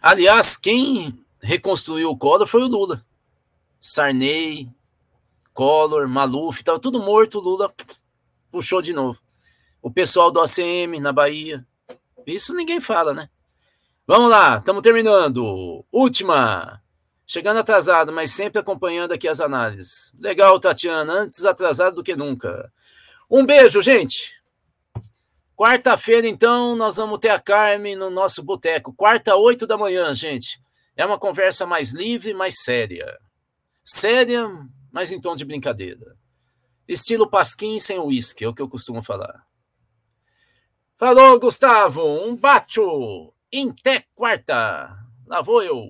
Aliás, quem reconstruiu o Collor foi o Lula. Sarney, Collor, Maluf, estava tudo morto, Lula puxou de novo. O pessoal do ACM na Bahia. Isso ninguém fala, né? Vamos lá, estamos terminando. Última. Chegando atrasado, mas sempre acompanhando aqui as análises. Legal, Tatiana. Antes atrasado do que nunca. Um beijo, gente. Quarta-feira, então, nós vamos ter a Carmen no nosso boteco. Quarta, oito da manhã, gente. É uma conversa mais livre, mais séria. Séria, mas em tom de brincadeira. Estilo pasquim sem uísque, é o que eu costumo falar. Falou, Gustavo. Um bacho. Até quarta. Lá vou eu.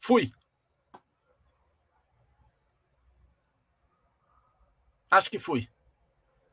Fui. Acho que fui.